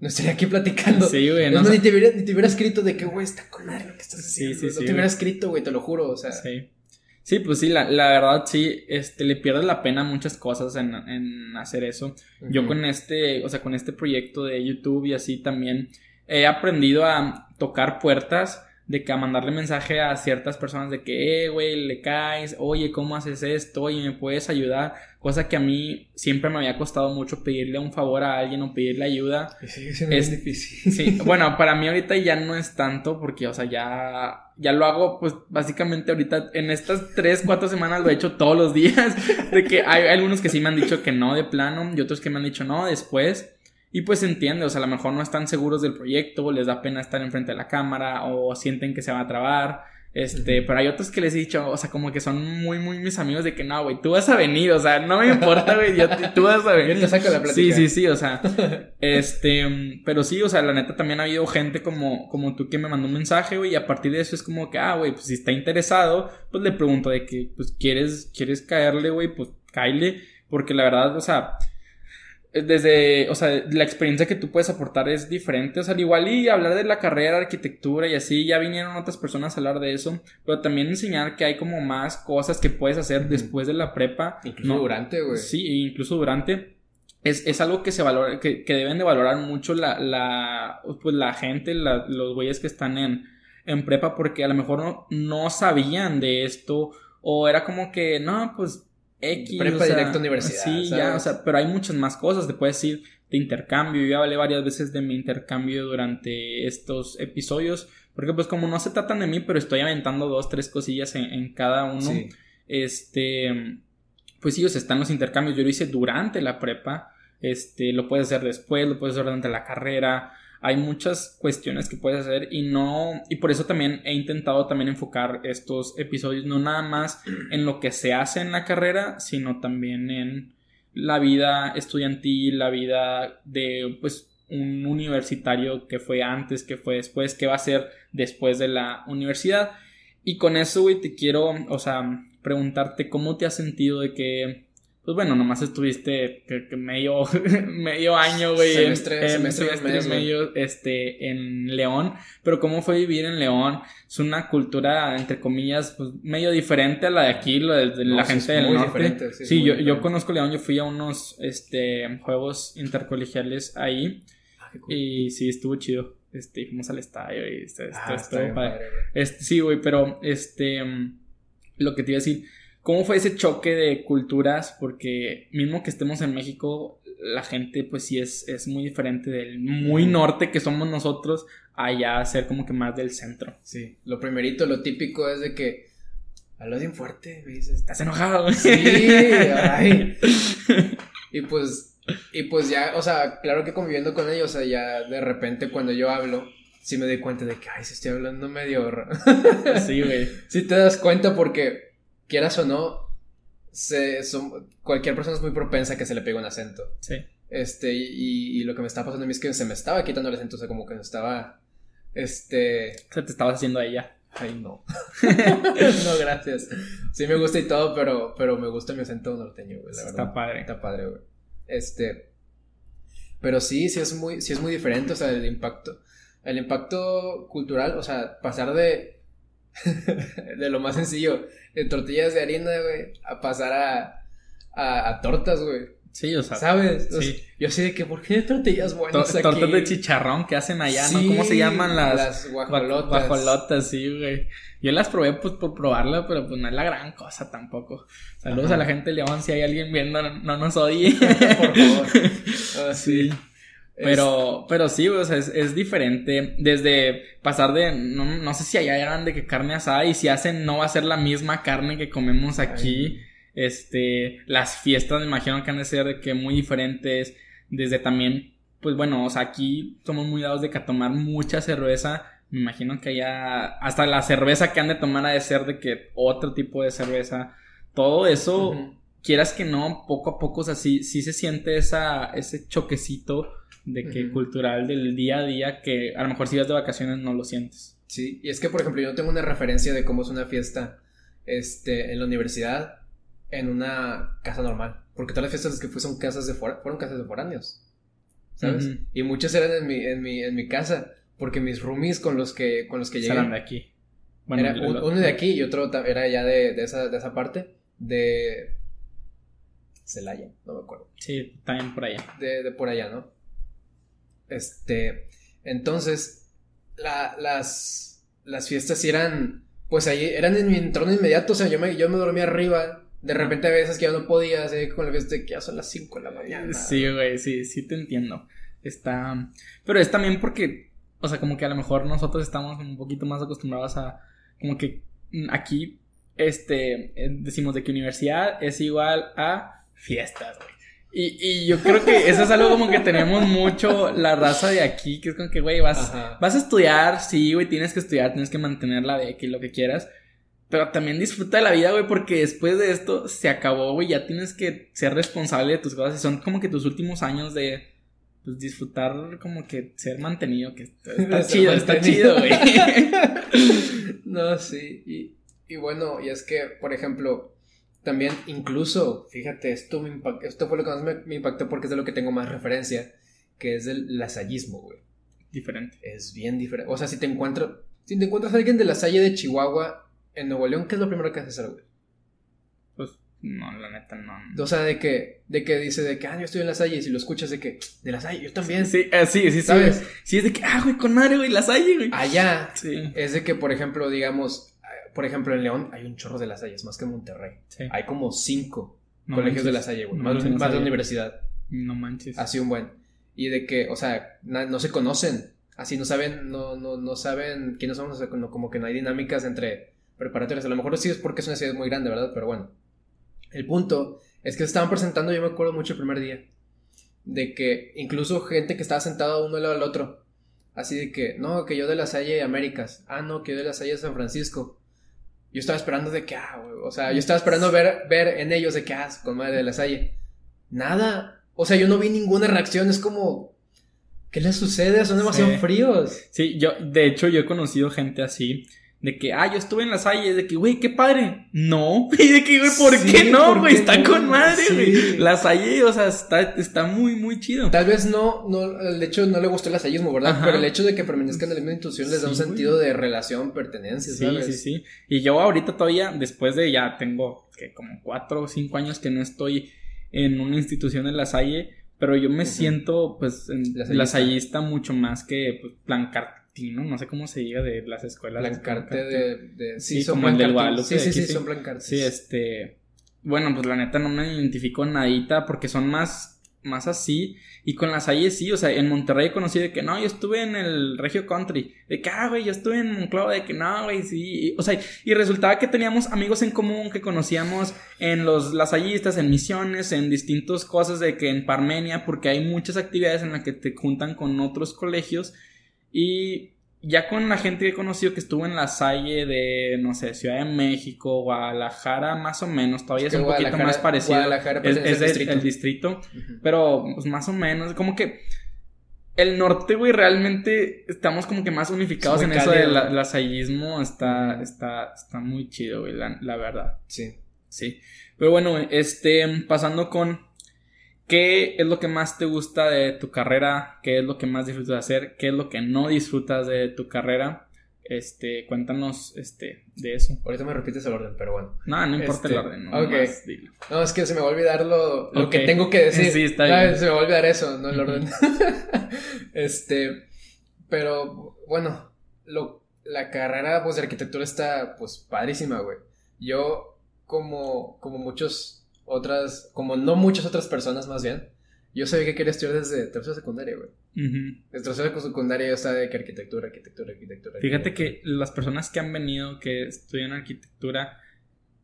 no estaría aquí platicando. Sí, güey. No sé- ni, te hubiera, ni te hubiera escrito de que, güey, está con madre lo que estás Sí, haciendo. sí, no sí, te güey. hubiera escrito, güey, te lo juro, o sea. Sí. Sí, pues sí, la, la verdad sí, este, le pierdes la pena muchas cosas en, en hacer eso. Yo con este, o sea, con este proyecto de YouTube y así también he aprendido a tocar puertas de que a mandarle mensaje a ciertas personas de que, eh, güey, le caes, oye, ¿cómo haces esto? Oye, ¿me puedes ayudar? Cosa que a mí siempre me había costado mucho pedirle un favor a alguien o pedirle ayuda. Siendo Es- difícil. Sí, bueno, para mí ahorita ya no es tanto porque, o sea, ya, ya lo hago, pues básicamente ahorita en estas tres, cuatro semanas lo he hecho todos los días. De que hay, hay algunos que sí me han dicho que no de plano y otros que me han dicho no después. Y pues entiende, o sea, a lo mejor no están seguros del proyecto, les da pena estar enfrente de la cámara o sienten que se va a trabar. Este, pero hay otros que les he dicho, o sea, como que son muy, muy mis amigos de que no, güey, tú vas a venir, o sea, no me importa, güey, tú vas a Yo venir. te saco la plática. Sí, sí, sí, o sea, este, pero sí, o sea, la neta también ha habido gente como, como tú que me mandó un mensaje, güey, y a partir de eso es como que, ah, güey, pues si está interesado, pues le pregunto de que, pues quieres, quieres caerle, güey, pues cáele, porque la verdad, o sea, desde, o sea, la experiencia que tú puedes aportar es diferente, o sea, al igual y hablar de la carrera, arquitectura y así, ya vinieron otras personas a hablar de eso, pero también enseñar que hay como más cosas que puedes hacer después de la prepa. Incluso No- durante, güey. Sí, e incluso durante. Es, es algo que se valora, que, que deben de valorar mucho la, la, pues la gente, la- los güeyes que están en, en prepa, porque a lo mejor no, no sabían de esto, o era como que, no, pues X. Prepa o sea, directo a universidad, Sí, ya, o sea, pero hay muchas más cosas, te puedes ir de intercambio, yo ya hablé varias veces de mi intercambio durante estos episodios, porque pues como no se tratan de mí, pero estoy aventando dos, tres cosillas en, en cada uno. Sí. Este, pues sí, o sea, están los intercambios. Yo lo hice durante la prepa. Este, lo puedes hacer después, lo puedes hacer durante la carrera. Hay muchas cuestiones que puedes hacer y no, y por eso también he intentado también enfocar estos episodios no nada más en lo que se hace en la carrera, sino también en la vida estudiantil, la vida de pues un universitario que fue antes, que fue después, que va a ser después de la universidad. Y con eso, güey, te quiero, o sea, preguntarte cómo te has sentido de que, pues bueno, nomás estuviste que- que medio, medio año, güey, en- Semestre, en semestre, semestre mes, güey. medio, este, en León, pero cómo fue vivir en León, es una cultura, entre comillas, pues medio diferente a la de aquí, la de, de No, la sí, gente del norte. sí, yo, yo conozco León, yo fui a unos, este, juegos intercolegiales ahí, Ah, cool. y sí, estuvo chido. Este, fuimos al estadio y Ah, estuvo padre. Este, sí, güey, pero este, lo que te iba a decir, ¿cómo fue ese choque de culturas? Porque mismo que estemos en México, la gente pues sí es, es muy diferente del muy norte que somos nosotros allá a ser como que más del centro. Sí, lo primerito, lo típico es de que hablas bien fuerte, me dices, ¿Estás enojado? Sí, ay. Y pues, y pues ya, o sea, claro que conviviendo con ellos, o sea, ya de repente cuando yo hablo, sí me doy cuenta de que, ay, se estoy hablando medio... ra-". sí, güey. sí te das cuenta porque, quieras o no, se, son, cualquier persona es muy propensa a que se le pegue un acento. Sí. Este, y, y lo que me estaba pasando a mí es que se me estaba quitando el acento, o sea, como que me estaba, este... Se te estabas haciendo a ella. Ay, no. no, gracias. Sí me gusta y todo, pero, pero me gusta mi acento norteño, güey, la verdad. Está padre. Está padre, güey. Este... Pero sí, sí es muy, sí es muy diferente, o sea, el impacto. El impacto cultural, o sea, pasar de... de lo más sencillo, de tortillas de harina, güey, a pasar a, a, a tortas, güey. Sí, o sea. ¿Sabes? O sí. sea, yo sé de que, ¿por qué hay tortillas buenas aquí? tortas de chicharrón que hacen allá, ¿no? ¿Cómo se llaman las? Las gua- guajolotas. Guajolotas, sí, güey. Yo las probé pues por probarla, pero pues no es la gran cosa tampoco. Saludos Ajá. a la gente de León, si hay alguien viendo, no, no nos odie. Por favor. Ah, Sí. Pero, pero sí, o sea, es, es diferente. Desde pasar de, no, no sé si allá hagan de que carne asada y si hacen no va a ser la misma carne que comemos aquí. Este, las fiestas me imagino que han de ser de que muy diferentes. Desde también, pues bueno, o sea, aquí somos muy dados de que a tomar mucha cerveza. Me imagino que allá, hasta la cerveza que han de tomar ha de ser de que otro tipo de cerveza. Todo eso, quieras que no, poco a poco, o sea, sí, sí se siente esa, ese choquecito de que cultural del día a día que a lo mejor si vas de vacaciones no lo sientes. Sí, y es que, por ejemplo, yo no tengo una referencia de cómo es una fiesta este, en la universidad en una casa normal. Porque todas las fiestas las que fui son casas de fora- fueron casas de foráneos. ¿Sabes? Y muchas eran en mi, en mi, en mi casa. Porque mis roomies con los que, con los que llegué. Salen de aquí. Bueno, era lo- uno de aquí y otro era ya de, de, esa, de esa parte. De. Celaya, no me acuerdo. Sí, también por allá. de, de por allá, ¿no? Este, entonces, la- las, las fiestas eran, pues ahí eran en mi entorno inmediato, o sea, yo me, yo me dormía arriba, de repente a veces que ya no podía, así con la fiesta de que ya son las 5 de la mañana. Sí, güey, sí, sí te entiendo. Está. Pero es también porque, o sea, como que a lo mejor nosotros estamos un poquito más acostumbrados a. Como que aquí, este, eh, decimos de que universidad es igual a fiestas, güey. Y, y yo creo que eso es algo como que tenemos mucho la raza de aquí, que es como que, güey, vas, Ajá. vas a estudiar, sí, güey, tienes que estudiar, tienes que mantener la beca y lo que quieras. Pero también disfruta de la vida, güey, porque después de esto se acabó, güey. Ya tienes que ser responsable de tus cosas. Y son como que tus últimos años de pues, disfrutar, como que ser mantenido. Que está, chido, está chido, güey. no, sí, y, y bueno, y es que, por ejemplo, también incluso, fíjate, esto, me impact- esto fue lo que más me, me impactó porque es de lo que tengo más referencia, que es el lasallismo, güey. Diferente. es bien diferente. O sea, si te encuentras, si te encuentras a alguien de la Salle de Chihuahua en Nuevo León, ¿qué es lo primero que haces hacer, güey? Pues, no, la neta, no. O sea, de que, de que dice de que, ah, yo estoy en la Salle, y si lo escuchas de que, de la Salle, yo también. Sí, eh, sí, sí. ¿Sabes? Sí, es de que, ah, güey, con madre, güey, las hay, güey. Allá Sí. es de que, por ejemplo, digamos, por ejemplo, en León hay un chorro de la Salle, es más que en Monterrey. sí. Hay como cinco No colegios de la. Salle, güey. No Más, manches, más de sabía. universidad. No manches. Así un buen. Y de que, o sea, na- no se conocen. Así no saben, no, no, no saben quiénes somos. O sea, como, como que no hay dinámicas entre preparatorias. A lo mejor sí es porque es una ciudad muy grande, ¿verdad? Pero bueno. El punto es que se estaban presentando, yo me acuerdo mucho el primer día. De que incluso gente que estaba sentada uno al lado del otro. Así de que, no, que yo de la Salle Américas. Ah, no, que yo de la Salle San Francisco. Yo estaba esperando de que, ah, güey. O sea, yo estaba esperando ver, ver en ellos de que, ah, con madre de la Salle. Nada. O sea, yo no vi ninguna reacción. Es como, ¿qué les sucede? Son demasiado Sí. fríos. Sí, yo, de hecho, yo he conocido gente así. De que, ah, yo estuve en la salle, de que, güey, qué padre. No, y de que, güey, ¿por Sí, qué no, ¿por güey? Está no? con madre, Sí. güey. La salle, o sea, está, está muy, muy chido. Tal vez no, no, el hecho no le gustó el asallismo, ¿verdad? Ajá. Pero el hecho de que permanezcan en la misma institución les da un Sí, sentido de relación, pertenencia, Sí, ¿sabes? sí, sí. Y yo ahorita todavía, después de ya tengo que como cuatro o cinco años que no estoy en una institución en la Salle, pero yo me siento pues en Lasallista. lasallista mucho más que pues, no sé cómo se diga de las escuelas. Blancarte de, de- Sí, son como el del. Guadalupe Sí, sí, sí, sí. son blancartes. Sí, este. Bueno, pues la neta no me identifico nadita porque son más, más así. Y con las Salle sí, o sea, en Monterrey conocí de que no, yo estuve en el Regio Country. De que, ah, güey, yo estuve en Monclova. De que no, güey, sí. Y, o sea, y resultaba que teníamos amigos en común que conocíamos en los lasallistas, en misiones, en distintas cosas de que en Parmenia, porque hay muchas actividades en las que te juntan con otros colegios. Y ya con la gente que he conocido que estuvo en la Salle de, no sé, Ciudad de México, Guadalajara, más o menos, todavía es, un poquito más parecido. es, es distrito. el distrito, pero pues más o menos, como que el norte, güey, realmente estamos como que más unificados en eso del la. Está, está, está muy chido, güey, la, verdad. Sí. Sí. Pero bueno, este, pasando con qué es lo que más te gusta de tu carrera, qué es lo que más disfrutas de hacer, qué es lo que no disfrutas de tu carrera. Este, cuéntanos este, de eso. Ahorita me repites el orden, pero bueno. No, no importa el este, orden. No, no, es que se me va a olvidar lo, lo que tengo que decir. Sí, está bien. Se me va a olvidar eso, no el orden. este, pero bueno, lo, la carrera pues, de arquitectura está pues padrísima, güey. Yo, como, como muchos otras, como no muchas otras personas más bien, yo sabía que quería estudiar desde tercera secundaria, güey. Desde tercera secundaria yo sabía de que arquitectura, arquitectura, arquitectura. Fíjate que las personas que han venido, que estudian arquitectura,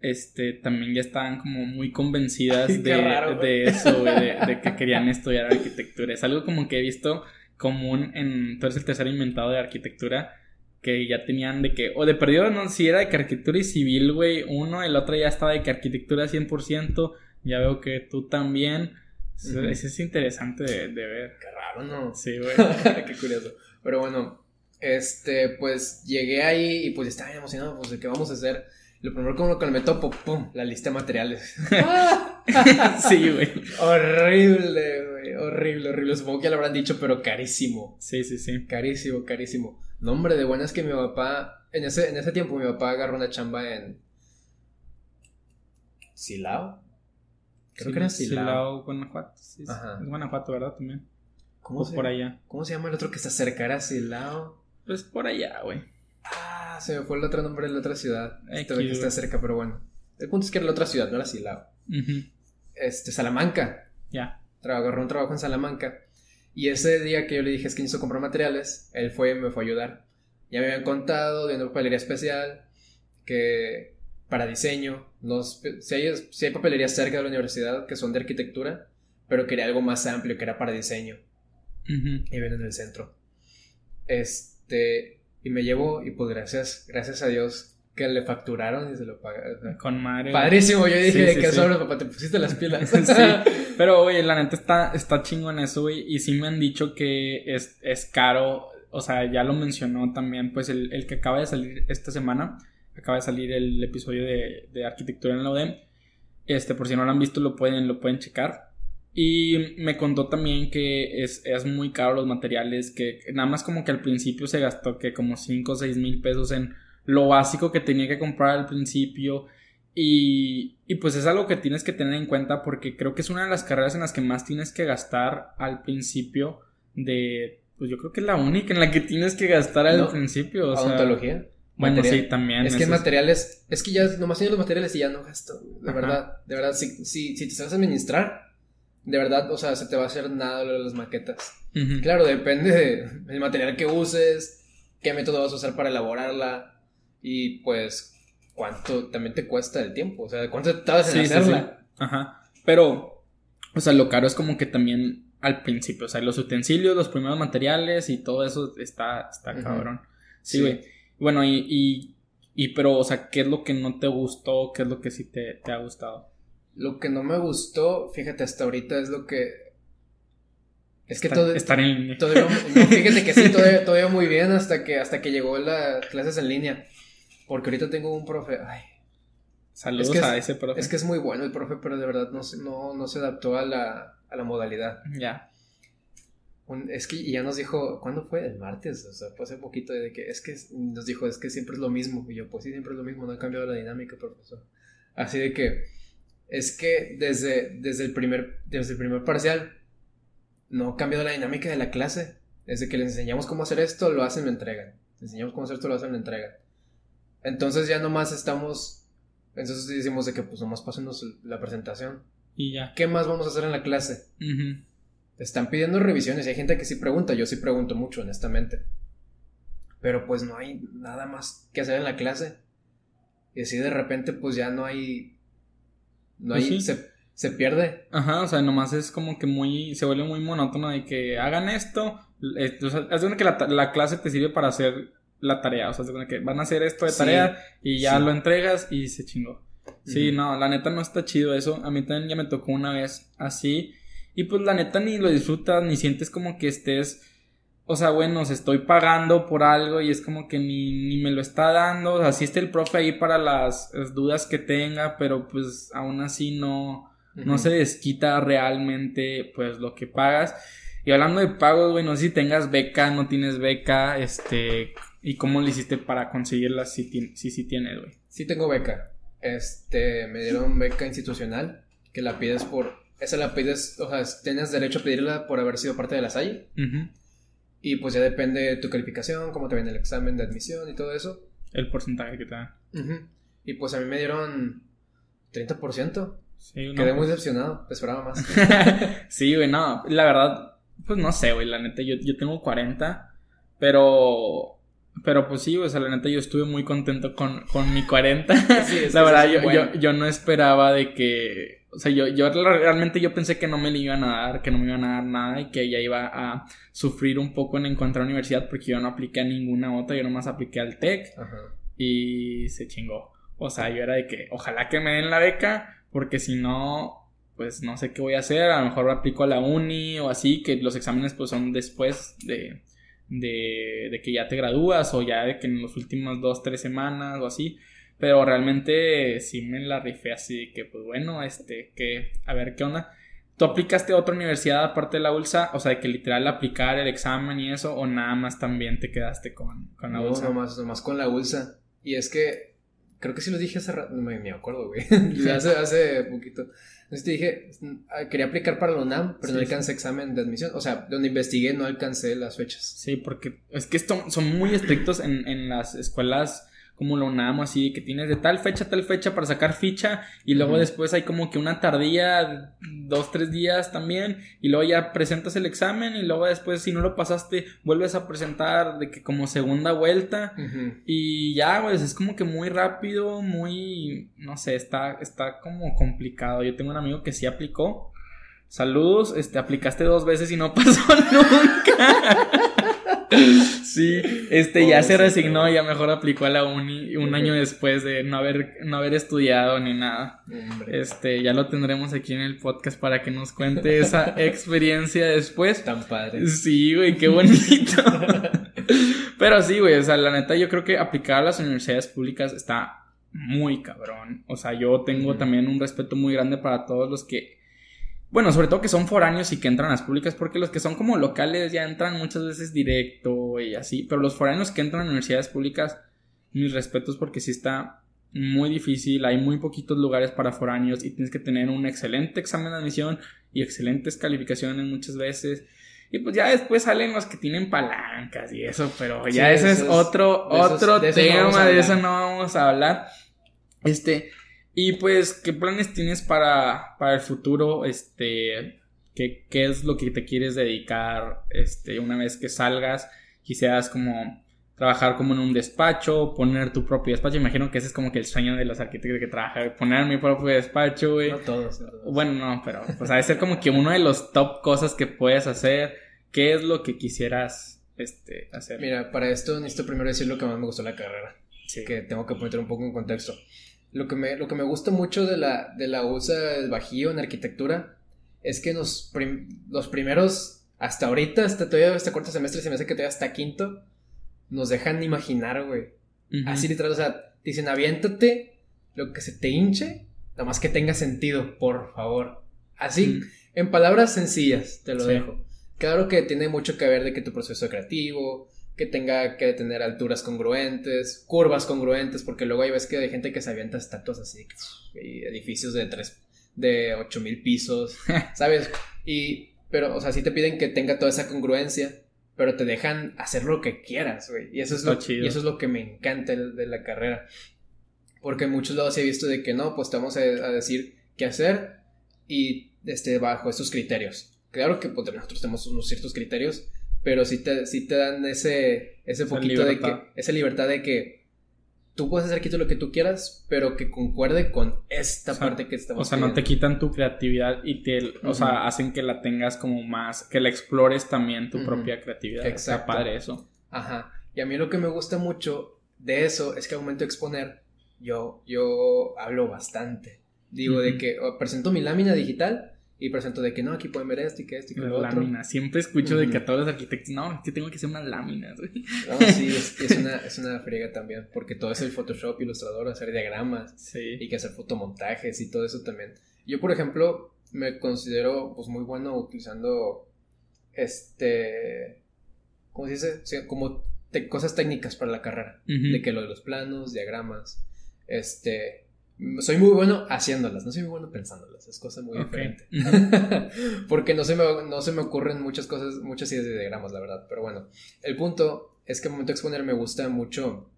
este, también ya estaban como muy convencidas de, de, eso, güey, de, que querían estudiar arquitectura. Es algo como que he visto común en, todo el tercer inventado de arquitectura, que ya tenían de que, o de perdido, no, si era de que arquitectura y civil, güey, uno, el otro ya estaba de que arquitectura 100%, ya veo que tú también. Eso, es interesante de, ver. Qué raro, ¿no? Sí, güey. Qué curioso. Pero bueno, este, pues llegué ahí y pues estaba emocionado, pues de qué vamos a hacer. Lo primero con lo que me topo, pum, la lista de materiales. sí, güey. horrible, güey. Horrible, horrible. Supongo que ya lo habrán dicho, pero carísimo. Sí, sí, sí. Carísimo, carísimo. Nombre de buenas que mi papá. En ese, en ese tiempo mi papá agarró una chamba en. Silao. Creo que era Silao. Guanajuato. Sí, Ajá. Es Guanajuato, ¿verdad? También. ¿Cómo se, por allá. ¿Cómo se llama el otro que está cerca? ¿Era Silao? Pues por allá, güey. Ah, se me fue el otro nombre de la otra ciudad. Este que está cerca, pero bueno. El punto es que era la otra ciudad, no era Silao. Este, Salamanca. Ya. Agarró un trabajo en Salamanca. Y ese día que yo le dije es que necesito comprar materiales, él fue y me fue a ayudar. Ya me habían contado de una papelería especial que para diseño. si, hay, si hay papelerías cerca de la universidad que son de arquitectura, pero quería algo más amplio que era para diseño. Y viene en el centro. Este, y me llevó, y pues gracias, gracias a Dios que le facturaron y se lo pagaron. Con madre. Padrísimo, yo dije, de qué sobra, papá, te pusiste las pilas. Pero, oye, la neta está, está chingo en eso, güey. Y sí me han dicho que es, es caro. O sea, ya lo mencionó también, pues el, el que acaba de salir esta semana acaba de salir el episodio de, arquitectura en la UDEM. Este, por si no lo han visto, lo pueden, lo pueden checar. Y me contó también que es, muy caro los materiales, que nada más como que al principio se gastó que como 5 o 6 mil pesos en lo básico que tenía que comprar al principio. Y, y, pues es algo que tienes que tener en cuenta porque creo que es una de las carreras en las que más tienes que gastar al principio de... Pues yo creo que es la única en la que tienes que gastar al principio. O ¿Odontología? Bueno, sí, también. Es que materiales, es que ya nomás tienes los materiales y ya no gasto, de verdad, de verdad, si, si, si te sabes administrar, de verdad, o sea, se te va a hacer nada lo de las maquetas. Claro, depende del material que uses, qué método vas a usar para elaborarla y pues cuánto también te cuesta el tiempo, o sea, cuánto tardas en hacerla. Ajá, pero, o sea, lo caro es como que también al principio, o sea, los utensilios, los primeros materiales y todo eso está, está cabrón. Sí, güey. Bueno, y, y, y, pero, o sea, ¿qué es lo que no te gustó? ¿Qué es lo que sí te, te ha gustado? Lo que no me gustó, fíjate, hasta ahorita es lo que... Es que todo... Estar en línea. fíjate que sí, todo, iba muy bien hasta que, hasta que llegó las clases en línea. Porque ahorita tengo un profe... Ay, Saludos a ese profe. Es que es muy bueno el profe, pero de verdad no, no, no se adaptó a la, a la modalidad. Ya es que ya nos dijo, ¿cuándo fue? El martes, o sea, fue hace poquito de que es que nos dijo, es que siempre es lo mismo. Y yo, pues sí, siempre es lo mismo, no ha cambiado la dinámica, profesor. Así de que, es que desde, desde, el, primer, desde el primer parcial no ha cambiado la dinámica de la clase. Desde que les enseñamos cómo hacer esto, lo hacen, lo entregan. Les enseñamos cómo hacer esto, lo hacen, lo entregan. Entonces ya nomás estamos, entonces decimos de que pues nomás pásenos la presentación. Y ya. ¿Qué más vamos a hacer en la clase? están pidiendo revisiones y hay gente que sí pregunta, yo sí pregunto mucho, honestamente. Pero pues no hay nada más que hacer en la clase. Y así de repente pues ya no hay... No pues hay... Sí. se pierde. Ajá, o sea, nomás es como que muy, se vuelve muy monótono de que hagan esto, eh, o sea, es que la, la, clase te sirve para hacer la tarea, o sea, que van a hacer esto de tarea y ya lo entregas y se chingó. Sí, no, la neta no está chido eso, a mí también ya me tocó una vez así y pues la neta ni lo disfrutas, ni sientes como que estés o sea, bueno, se estoy pagando por algo y es como que ni, ni me lo está dando. O sea, sí está el profe ahí para las, dudas que tenga, pero pues aún así no, no se desquita realmente pues lo que pagas. Y hablando de pagos, güey, no sé si tengas beca, no tienes beca, este, y cómo le hiciste para conseguirla si sí si, tienes, güey. Sí tengo beca. Este, me dieron beca institucional, que la pides por, esa la pides, o sea, tienes derecho a pedirla por haber sido parte de la SAI. Y pues ya depende de tu calificación, cómo te viene el examen de admisión y todo eso. El porcentaje que te da. Y pues a mí me dieron 30%. Sí, Quedé muy decepcionado, esperaba más. sí, güey, no, la verdad, pues no sé, güey, la neta, yo, yo tengo 40, pero, pero pues sí, o sea, la neta, yo estuve muy contento con, con mi 40. Sí, la verdad, yo, yo, yo no esperaba de que o sea, yo, yo realmente yo pensé que no me le iban a dar, que no me iban a dar nada y que ya iba a sufrir un poco en encontrar universidad porque yo no apliqué a ninguna otra, yo nomás apliqué al TEC y se chingó. O sea, yo era de que ojalá que me den la beca porque si no, pues no sé qué voy a hacer, a lo mejor aplico a la uni o así, que los exámenes pues son después de, de, de que ya te gradúas o ya de que en las últimas dos, tres semanas o así. Pero realmente sí me la rifé así que, pues bueno, este, que, a ver qué onda. ¿Tú aplicaste a otra universidad aparte de la ULSA? O sea, de que literal aplicar el examen y eso, o nada más también te quedaste con, con la ULSA? No, nomás, nomás con la ULSA. Y es que, creo que sí lo dije hace rato, no me, acuerdo, güey. hace, hace poquito. Entonces te dije, ah, quería aplicar para la UNAM, pero no alcancé examen de admisión. O sea, donde investigué no alcancé las fechas. Sí, porque es que esto, son muy estrictos en, en las escuelas como lo UNAM, así que tienes de tal fecha a tal fecha para sacar ficha y luego después hay como que una tardía, dos, tres días también y luego ya presentas el examen y luego después si no lo pasaste vuelves a presentar de que como segunda vuelta y ya, pues es como que muy rápido, muy, no sé, está, está como complicado. Yo tengo un amigo que sí aplicó. Saludos, este, aplicaste dos veces y no pasó nunca. Sí, este ya se resignó, ya mejor aplicó a la uni un año después de no haber, no haber estudiado ni nada. Este, ya lo tendremos aquí en el podcast para que nos cuente esa experiencia después. Tan padre. Sí, güey, qué bonito. Pero sí, güey, o sea, la neta yo creo que aplicar a las universidades públicas está muy cabrón. O sea, yo tengo también un respeto muy grande para todos los que bueno, sobre todo que son foráneos y que entran a las públicas, porque los que son como locales ya entran muchas veces directo y así, pero los foráneos que entran a universidades públicas, mis respetos porque sí está muy difícil, hay muy poquitos lugares para foráneos y tienes que tener un excelente examen de admisión y excelentes calificaciones muchas veces. Y pues ya después salen los que tienen palancas y eso, pero ya ese es otro, otro tema, de eso no vamos a hablar. Este, y pues, ¿qué planes tienes para, para el futuro? Este, ¿qué, ¿qué, es lo que te quieres dedicar? Este, una vez que salgas, quisieras como trabajar como en un despacho, poner tu propio despacho. Imagino que ese es como que el sueño de los arquitectos que trabajan, poner mi propio despacho, güey. No todos, Bueno, no, pero pues ha de ser como que uno de los top cosas que puedes hacer. ¿Qué es lo que quisieras este, hacer? Mira, para esto necesito primero decir lo que más me gustó la carrera. Sí. Que tengo que poner un poco en contexto. Lo que me, lo que me gusta mucho de la, de la USA del Bajío en arquitectura es que los, los primeros, hasta ahorita, hasta todavía este cuarto semestre, se me hace que todavía hasta quinto, nos dejan imaginar, güey. Así literal, o sea, dicen, aviéntate lo que se te hinche, nada más que tenga sentido, por favor. Así, en palabras sencillas, te lo dejo. Claro que tiene mucho que ver de que tu proceso creativo, que tenga que tener alturas congruentes, curvas congruentes, porque luego hay veces que hay gente que se avienta estatuas así, y edificios de tres, de ocho mil pisos, ¿sabes? Y, pero, o sea, sí te piden que tenga toda esa congruencia, pero te dejan hacer lo que quieras, güey. Y eso es lo, y eso es lo que me encanta de la carrera. Porque en muchos lados he visto de que no, pues te vamos a, decir qué hacer y este, bajo estos criterios. Claro que pues, nosotros tenemos unos ciertos criterios, pero sí te, te dan ese, ese poquito de que, esa libertad de que tú puedes hacer aquí todo lo que tú quieras, pero que concuerde con esta parte que estamos O sea, no te quitan tu creatividad y te, o sea, hacen que la tengas como más, que la explores también tu propia creatividad. Exacto. Está padre eso. Ajá. Y a mí lo que me gusta mucho de eso es que al momento de exponer, yo, yo hablo bastante. Digo, de que presento mi lámina digital y presento de que no, aquí pueden ver esto y que esto y que lo otro. Lámina. Siempre escucho de que a todos los arquitectos, no, que tengo que hacer una lámina. No, sí, es, una, es una friega también, porque todo es el Photoshop, Ilustrador, hacer diagramas sí. y que hacer fotomontajes y todo eso también. Yo, por ejemplo, me considero pues muy bueno utilizando este, ¿cómo se dice? como cosas técnicas para la carrera, de que lo de los planos, diagramas, este, soy muy bueno haciéndolas, no soy muy bueno pensándolas, es cosa muy diferente. Porque no se, me, no se me ocurren muchas cosas, muchas ideas de diagramas, la verdad. Pero bueno, el punto es que al momento de exponer me gusta mucho,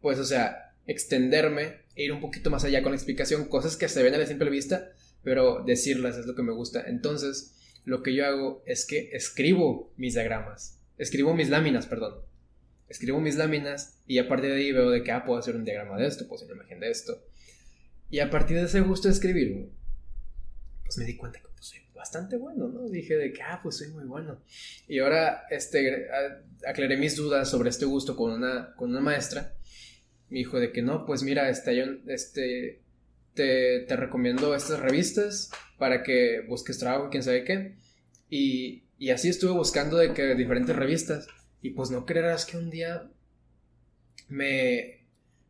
pues, o sea, extenderme, e ir un poquito más allá con la explicación, cosas que se ven a la simple vista, pero decirlas es lo que me gusta. Entonces, lo que yo hago es que escribo mis diagramas, escribo mis láminas, perdón. Escribo mis láminas y a partir de ahí veo de que, ah, puedo hacer un diagrama de esto, puedo hacer una imagen de esto y a partir de ese gusto de escribir, pues me di cuenta que pues, soy bastante bueno, ¿no? Dije de que, ah, pues soy muy bueno. Y ahora este, aclaré mis dudas sobre este gusto con una, con una maestra. Me dijo de que no, pues mira, este, yo, este, te, te, recomiendo estas revistas para que busques trabajo quién sabe qué. Y, y así estuve buscando de que diferentes revistas. Y pues no creerás que un día me,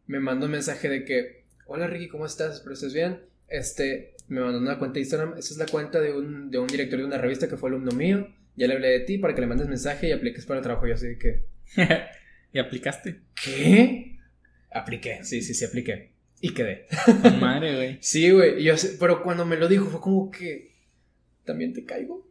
me mandó un mensaje de que hola Ricky, ¿cómo estás? Espero estés bien. Este, me mandó una cuenta de Instagram. Esa es la cuenta de un, de un director de una revista que fue alumno mío. Ya le hablé de ti para que le mandes mensaje y apliques para el trabajo. Yo así que... ¿Y aplicaste? ¿Qué? Apliqué, sí, sí, sí, apliqué. Y quedé. Madre, güey. sí, güey. Pero cuando me lo dijo fue como que... ¿También te caigo?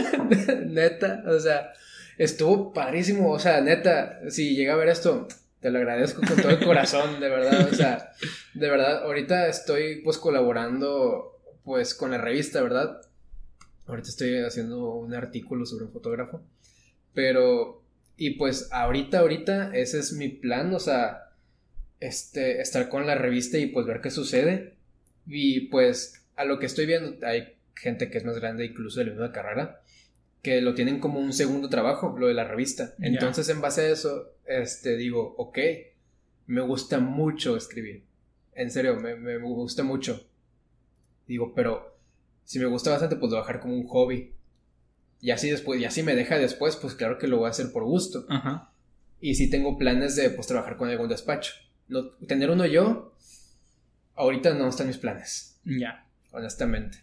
neta, o sea, estuvo padrísimo. O sea, neta, si llega a ver esto, te lo agradezco con todo el corazón, de verdad. O sea, de verdad, ahorita estoy pues colaborando pues con la revista, ¿verdad? Ahorita estoy haciendo un artículo sobre un fotógrafo. Pero, y pues ahorita, ahorita, ese es mi plan, o sea, este, estar con la revista y pues ver qué sucede. Y pues a lo que estoy viendo, hay gente que es más grande incluso de la misma carrera que lo tienen como un segundo trabajo, lo de la revista. Entonces, en base a eso, este, digo, ok, me gusta mucho escribir. En serio, me, gusta mucho. Digo, pero si me gusta bastante, pues lo voy a dejar como un hobby. Y así después, y así me deja después, pues claro que lo voy a hacer por gusto. Ajá. Y si tengo planes de pues trabajar con algún despacho. No, tener uno yo, ahorita no están mis planes. Ya. Honestamente.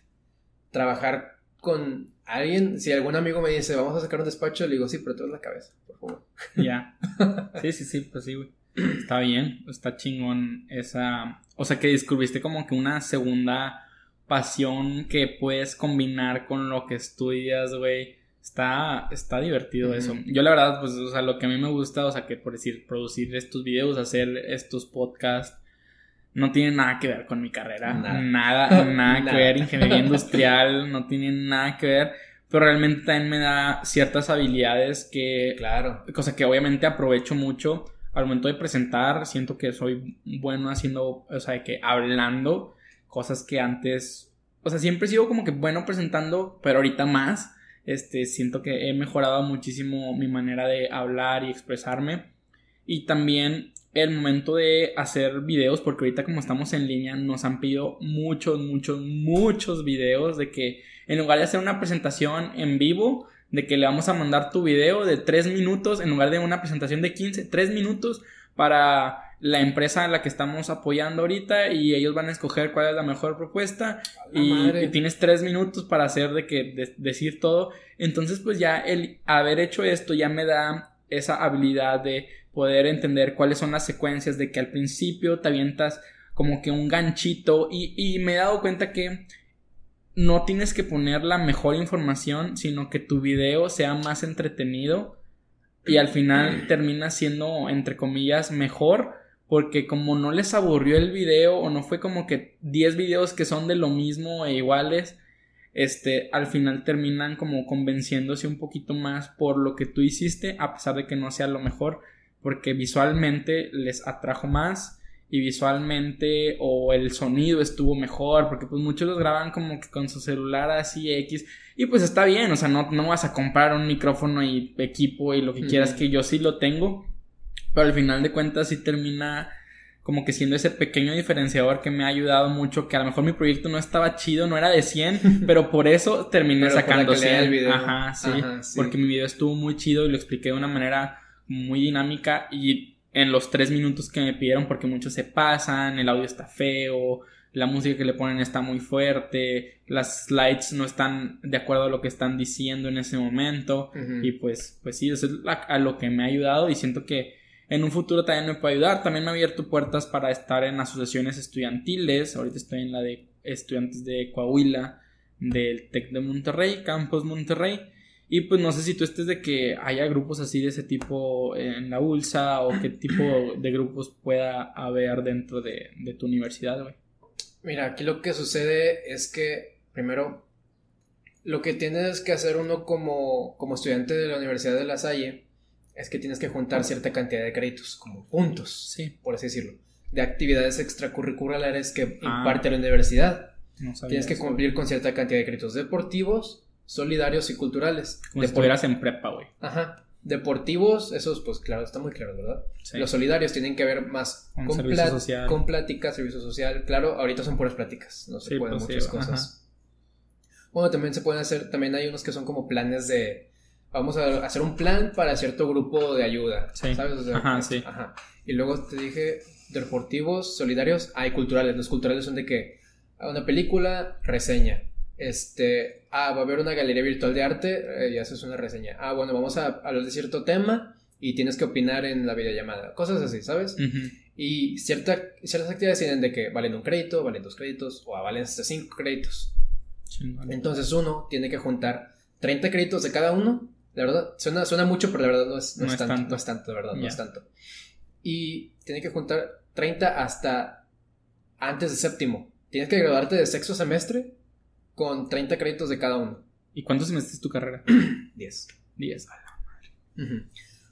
Trabajar con alguien, si algún amigo me dice, vamos a sacar un despacho, le digo, sí, pero tú la cabeza, por favor. Ya. Sí, sí, sí, pues sí, güey. Está bien, está chingón esa... O sea, que descubriste como que una segunda pasión que puedes combinar con lo que estudias, güey. Está, está divertido eso. Yo la verdad, pues, o sea, lo que a mí me gusta, o sea, que por decir, producir estos videos, hacer estos podcasts, no tiene nada que ver con mi carrera. Nada, nada, nada que ver. Ingeniería industrial no tiene nada que ver. Pero realmente también me da ciertas habilidades que. Claro. Cosa que obviamente aprovecho mucho al momento de presentar. Siento que soy bueno haciendo, o sea, que hablando cosas que antes. O sea, siempre he sido como que bueno presentando, pero ahorita más. Este, siento que he mejorado muchísimo mi manera de hablar y expresarme. Y también el momento de hacer videos, porque ahorita como estamos en línea nos han pedido muchos, muchos, muchos videos de que en lugar de hacer una presentación en vivo, de que le vamos a mandar tu video de 3 minutos en lugar de una presentación de 15, 3 minutos para la empresa a la que estamos apoyando ahorita y ellos van a escoger cuál es la mejor propuesta y, tienes 3 minutos para hacer de que decir todo. Entonces pues ya el haber hecho esto ya me da esa habilidad de poder entender cuáles son las secuencias de que al principio te avientas como que un ganchito y, y me he dado cuenta que no tienes que poner la mejor información, sino que tu video sea más entretenido y al final termina siendo, entre comillas, mejor porque como no les aburrió el video o no fue como que 10 videos que son de lo mismo e iguales, este, al final terminan como convenciéndose un poquito más por lo que tú hiciste, a pesar de que no sea lo mejor, porque visualmente les atrajo más y visualmente o el sonido estuvo mejor, porque pues muchos los graban como que con su celular así X y pues está bien, o sea, no, no vas a comprar un micrófono y equipo y lo que quieras, que yo sí lo tengo, pero al final de cuentas sí termina como que siendo ese pequeño diferenciador que me ha ayudado mucho, que a lo mejor mi proyecto no estaba chido, no era de 100, pero por eso terminé sacando 100. Ajá, sí, porque mi video estuvo muy chido y lo expliqué de una manera muy dinámica y en los tres minutos que me pidieron porque muchos se pasan, el audio está feo, la música que le ponen está muy fuerte, las slides no están de acuerdo a lo que están diciendo en ese momento. Y pues pues sí, eso es a lo que me ha ayudado y siento que en un futuro también me puede ayudar, también me ha abierto puertas para estar en asociaciones estudiantiles, ahorita estoy en la de estudiantes de Coahuila, del TEC de Monterrey, Campus Monterrey y pues no sé si tú estés de que haya grupos así de ese tipo en la ULSA o qué tipo de grupos pueda haber dentro de, tu universidad, güey. Mira, aquí lo que sucede es que, primero, lo que tienes que hacer uno como, como estudiante de la Universidad de La Salle es que tienes que juntar cierta cantidad de créditos, como puntos, sí. por así decirlo, de actividades extracurriculares que ah. imparte la universidad. tienes que cumplir con cierta cantidad de créditos deportivos, solidarios y culturales. Como si estuvieras en prepa, güey. Ajá. Deportivos, esos, pues claro, está muy claro, ¿verdad? Los solidarios tienen que ver más con, servicio social. con pláticas, servicio social. Claro, ahorita son puras pláticas, no se pueden pues muchas cosas. Bueno, también se pueden hacer, también hay unos que son como planes de, vamos a hacer un plan para cierto grupo de ayuda, ¿sabes? ajá, sí. Ajá. Y luego te dije, deportivos, solidarios, hay culturales. Los culturales son de que una película, reseña este, ah, va a haber una galería virtual de arte eh, y haces una reseña. Ah, bueno, vamos a hablar de cierto tema y tienes que opinar en la videollamada. Cosas así, ¿sabes? Y cierta, ciertas actividades tienen de que valen un crédito, valen dos créditos o valen hasta cinco créditos. Entonces uno tiene que juntar 30 créditos de cada uno. La verdad, suena, suena mucho, pero la verdad no es, no, es, tanto, No es tanto, de verdad, no es tanto. Y tiene que juntar 30 hasta antes de séptimo. Tienes que graduarte de sexto semestre con 30 créditos de cada uno. ¿Y cuántos semestres es tu carrera? 10. 10,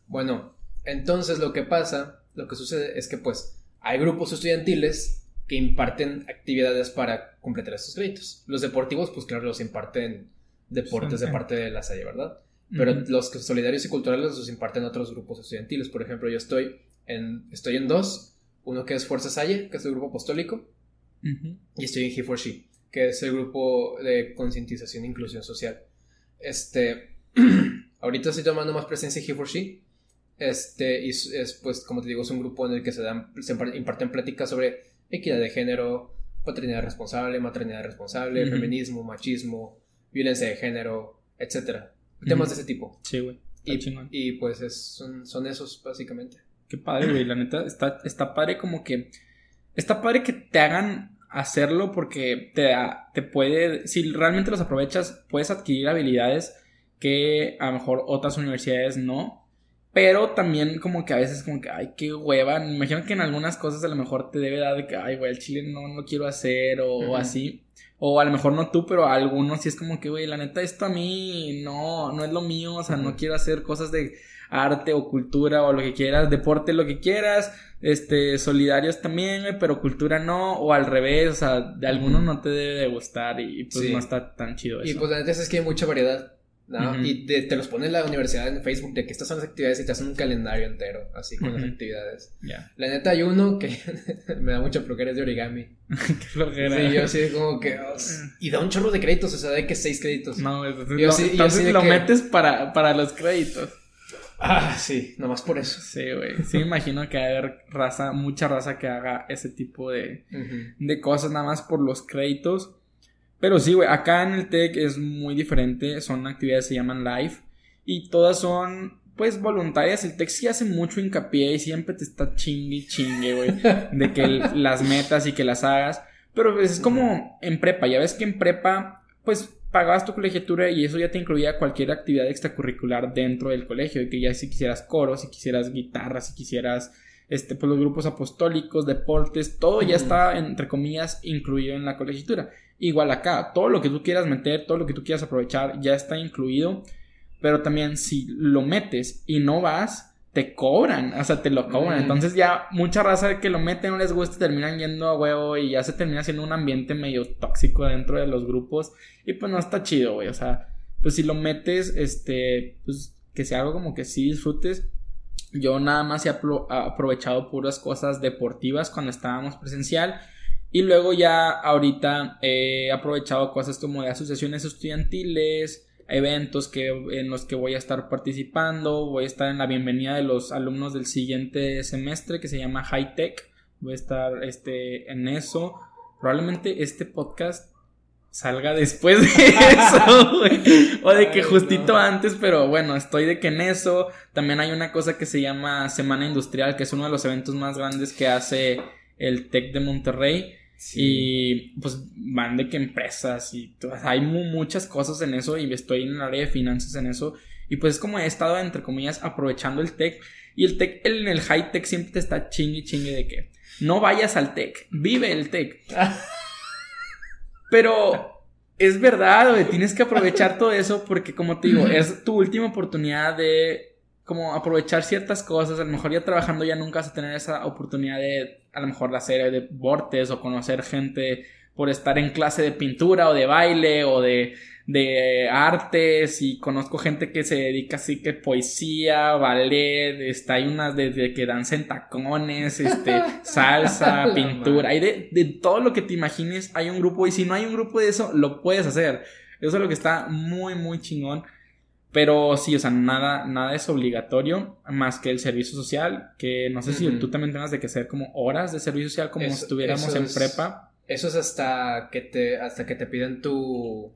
Bueno, entonces lo que pasa, lo que sucede es que pues hay grupos estudiantiles que imparten actividades para completar estos créditos. Los deportivos, pues claro, los imparten deportes de parte de la Salle, ¿verdad? Pero los solidarios y culturales los imparten otros grupos estudiantiles. Por ejemplo, yo estoy en, estoy en dos. Uno que es Fuerza Salle, que es el grupo apostólico. Y estoy en He4She que es el grupo de concientización e inclusión social. Este, ahorita estoy tomando más presencia en He4She. Este, y es, pues, como te digo, es un grupo en el que se, dan, se imparten pláticas sobre equidad de género, paternidad responsable, maternidad responsable, feminismo, machismo, violencia de género, etcétera. Temas de ese tipo. Sí, güey. Y, y, pues son, son esos, básicamente. Qué padre, güey. La neta, está, está padre como que. Está padre que te hagan hacerlo porque te, te puede, si realmente los aprovechas, puedes adquirir habilidades que a lo mejor otras universidades no. Pero también como que a veces como que, ay, qué hueva. Me imagino que en algunas cosas a lo mejor te debe dar de que, ay, güey, el chile no lo quiero hacer o, así. O a lo mejor no tú, pero a algunos sí es como que, güey, la neta, esto a mí no, no es lo mío. O sea, no quiero hacer cosas de arte o cultura o lo que quieras, deporte, lo que quieras este, solidarios también, pero cultura no, o al revés, o sea, de algunos no te debe de gustar y, pues no está tan chido eso. Y pues la neta es que hay mucha variedad, ¿no? Y te, los pone la universidad en Facebook de que estas son las actividades y te hacen un calendario entero, así con las actividades. La neta hay uno que me da mucha flojera, es de origami. Qué flojera. Sí, yo así como que... Oh, y da un chorro de créditos, o sea, de que seis créditos. No, entonces, lo, lo metes para, para los créditos. Ah, sí, nomás por eso. Sí, güey. Sí, me imagino que hay raza, mucha raza que haga ese tipo de, de cosas nada más por los créditos. Pero sí, güey, acá en el TEC es muy diferente. Son actividades que se llaman live. Y todas son, pues, voluntarias. El TEC sí hace mucho hincapié y siempre te está chingue chingue, güey. de que las metas y que las hagas. Pero pues, es como en prepa. Ya ves que en prepa, pues pagabas tu colegiatura y eso ya te incluía cualquier actividad extracurricular dentro del colegio, y que ya si quisieras coro, si quisieras guitarra, si quisieras este pues los grupos apostólicos, deportes, todo ya está entre comillas incluido en la colegiatura. Igual acá, todo lo que tú quieras meter, todo lo que tú quieras aprovechar ya está incluido, pero también si lo metes y no vas, te cobran, o sea, te lo cobran. Entonces ya mucha raza que lo mete no les gusta, terminan yendo a huevo y ya se termina siendo un ambiente medio tóxico dentro de los grupos y pues no está chido, güey, o sea, pues si lo metes, este, pues que sea algo como que sí disfrutes. Yo nada más he apro- aprovechado puras cosas deportivas cuando estábamos presencial. Y luego ya ahorita he aprovechado cosas como de asociaciones estudiantiles, eventos que, en los que voy a estar participando. Voy a estar en la bienvenida de los alumnos del siguiente semestre que se llama High Tech. Voy a estar este, en eso. Probablemente este podcast salga después de eso, güey. O de que Ay, justito no. antes, pero bueno, estoy de que en eso. También hay una cosa que se llama Semana Industrial, que es uno de los eventos más grandes que hace el TEC de Monterrey. Y pues van de que empresas y to- hay mu- muchas cosas en eso y estoy en el área de finanzas en eso. Y pues es como he estado, entre comillas, aprovechando el tech. Y el tech, en el high tech siempre te está chingue chingue de que no vayas al tech, vive el tech. Pero es verdad, tienes que aprovechar todo eso porque como te digo, es tu última oportunidad de como aprovechar ciertas cosas, a lo mejor ya trabajando ya nunca vas a tener esa oportunidad de a lo mejor hacer deportes o conocer gente por estar en clase de pintura o de baile o de, de artes y conozco gente que se dedica así que poesía, ballet, está, hay unas de, de que danza en tacones, este, salsa, pintura, hay de, de todo lo que te imagines, hay un grupo y si no hay un grupo de eso, lo puedes hacer. Eso es lo que está muy, muy chingón. Pero sí, o sea, nada, nada es obligatorio más que el servicio social, que no sé si tú también tengas de que hacer como horas de servicio social como Eso- si estuviéramos en es- prepa. Eso es hasta que te, hasta que te piden tu.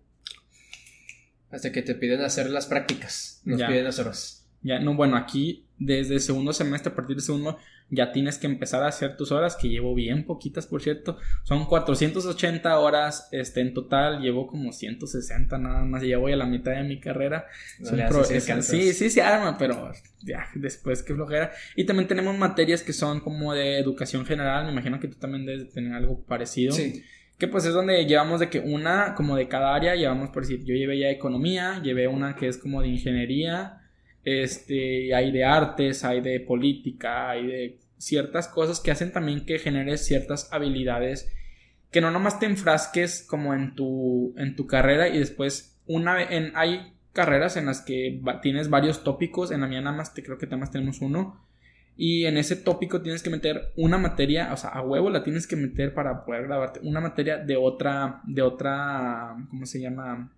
Hasta que te piden hacer las prácticas. Nos Ya. piden las horas. Ya, no, bueno, aquí desde segundo semestre, a partir del segundo, ya tienes que empezar a hacer tus horas, que llevo bien poquitas, por cierto. Son 480 horas este, en total, llevo como 160 nada más, y ya voy a la mitad de mi carrera. No pro- sí es- sí, sí se arma, pero ya, después que flojera. Y también tenemos materias que son como de educación general, me imagino que tú también debes de tener algo parecido. Sí. Que pues es donde llevamos de que una, como de cada área, llevamos por decir, yo llevé ya economía, llevé una que es como de ingeniería, este, hay de artes, hay de política, hay de ciertas cosas que hacen también que generes ciertas habilidades que no nomás te enfrasques como en tu, en tu carrera y después una en, hay carreras en las que tienes varios tópicos, en la mía nada más te, creo que nada más tenemos uno, y en ese tópico tienes que meter una materia, o sea, a huevo la tienes que meter para poder grabarte, una materia de otra, de otra, ¿cómo se llama?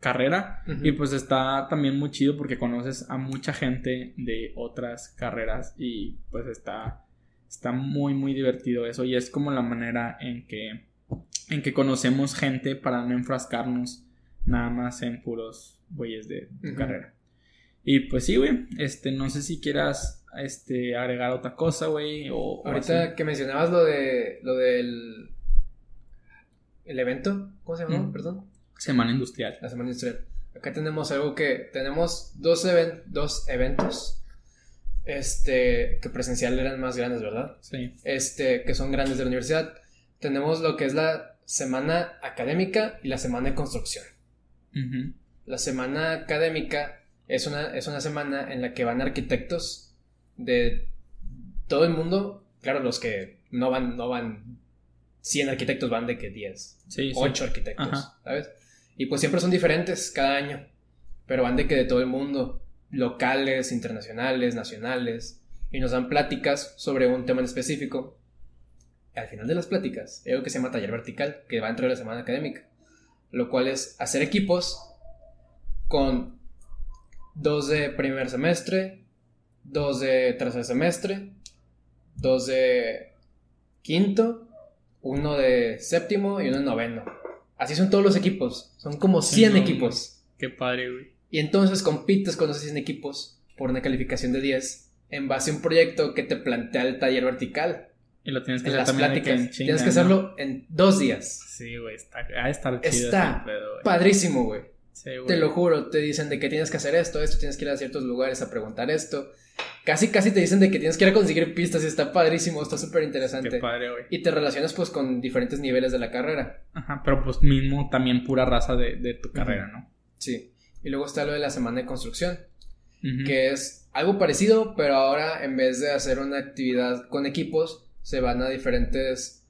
carrera y pues está también muy chido porque conoces a mucha gente de otras carreras y pues está está muy muy divertido eso y es como la manera en que en que conocemos gente para no enfrascarnos nada más en puros güeyes de tu carrera. Y pues sí, güey, este no sé si quieras este agregar otra cosa, güey, o, Ahorita que mencionabas lo de. lo del. el evento. ¿Cómo se llama? Mm. Perdón. semana industrial. La semana industrial. Acá tenemos algo que. Tenemos dos, even- dos eventos. Este. que presencial eran más grandes, ¿verdad? Sí. este, que son grandes de la universidad. Tenemos lo que es la semana académica y la semana de construcción. La semana académica es una, es una semana en la que van arquitectos de todo el mundo. Claro, los que no van, no van 100 arquitectos, van de que 10, Sí, sí. 8 arquitectos, Ajá. ¿sabes? Y pues siempre son diferentes cada año, pero van de que de todo el mundo, locales, internacionales, nacionales, y nos dan pláticas sobre un tema en específico. Al final de las pláticas, hay algo que se llama taller vertical, que va dentro de la semana académica, lo cual es hacer equipos con dos de primer semestre, dos de tercer semestre, dos de quinto, uno de séptimo y uno de noveno. Así son todos los equipos, son como 100 no, equipos. Qué padre, güey. Y entonces compites con esos 100 equipos por una calificación de 10 en base a un proyecto que te plantea el taller vertical. Y lo tienes que En hacer las que pláticas. Tienes que ¿no? hacerlo en dos días. Sí, güey, está, chido Está pedo, güey. Padrísimo, güey. Sí, güey. Te lo juro, te dicen de que tienes que hacer esto, esto, tienes que ir a ciertos lugares a preguntar esto. Casi, casi te dicen de que tienes que ir a conseguir pistas y está padrísimo, está súper Qué interesante. padre, güey. Y te relacionas pues con diferentes niveles de la carrera. Ajá, pero pues mismo también pura raza de, de tu carrera, ¿no? Sí. Y luego está lo de la semana de construcción, que es algo parecido, pero ahora en vez de hacer una actividad con equipos, se van a diferentes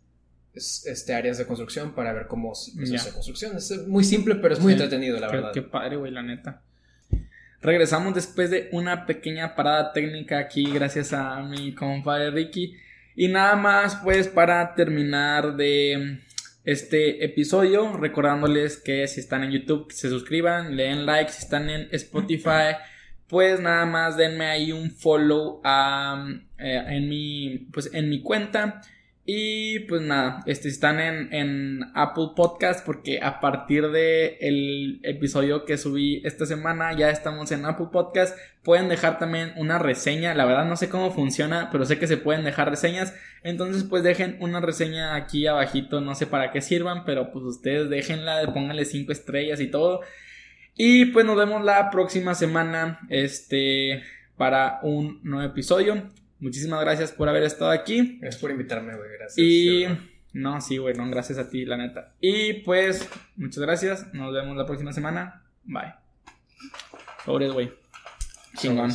este, áreas de construcción para ver cómo se hace construcción. Es muy simple, pero es muy entretenido, la verdad. Qué padre, güey, la neta. Regresamos después de una pequeña parada técnica aquí, gracias a mi compadre Ricky. Y nada más, pues, para terminar de este episodio, recordándoles que si están en YouTube, se suscriban, le den like, si están en Spotify pues nada más denme ahí un follow eh, en, mi, pues en mi cuenta. Y pues nada, este, están en, en, Apple Podcast porque a partir del el episodio que subí esta semana ya estamos en Apple Podcast. Pueden dejar también una reseña. La verdad no sé cómo funciona, pero sé que se pueden dejar reseñas. Entonces pues dejen una reseña aquí abajito. No sé para qué sirvan, pero pues ustedes déjenla, pónganle 5 estrellas y todo. Y pues nos vemos la próxima semana este, para un nuevo episodio. Muchísimas gracias por haber estado aquí. Gracias por invitarme, güey. Gracias. Y. No, sí, güey, no, gracias a ti, la neta. Y pues, muchas gracias. Nos vemos la próxima semana. Bye. Sobre, güey. Chingón.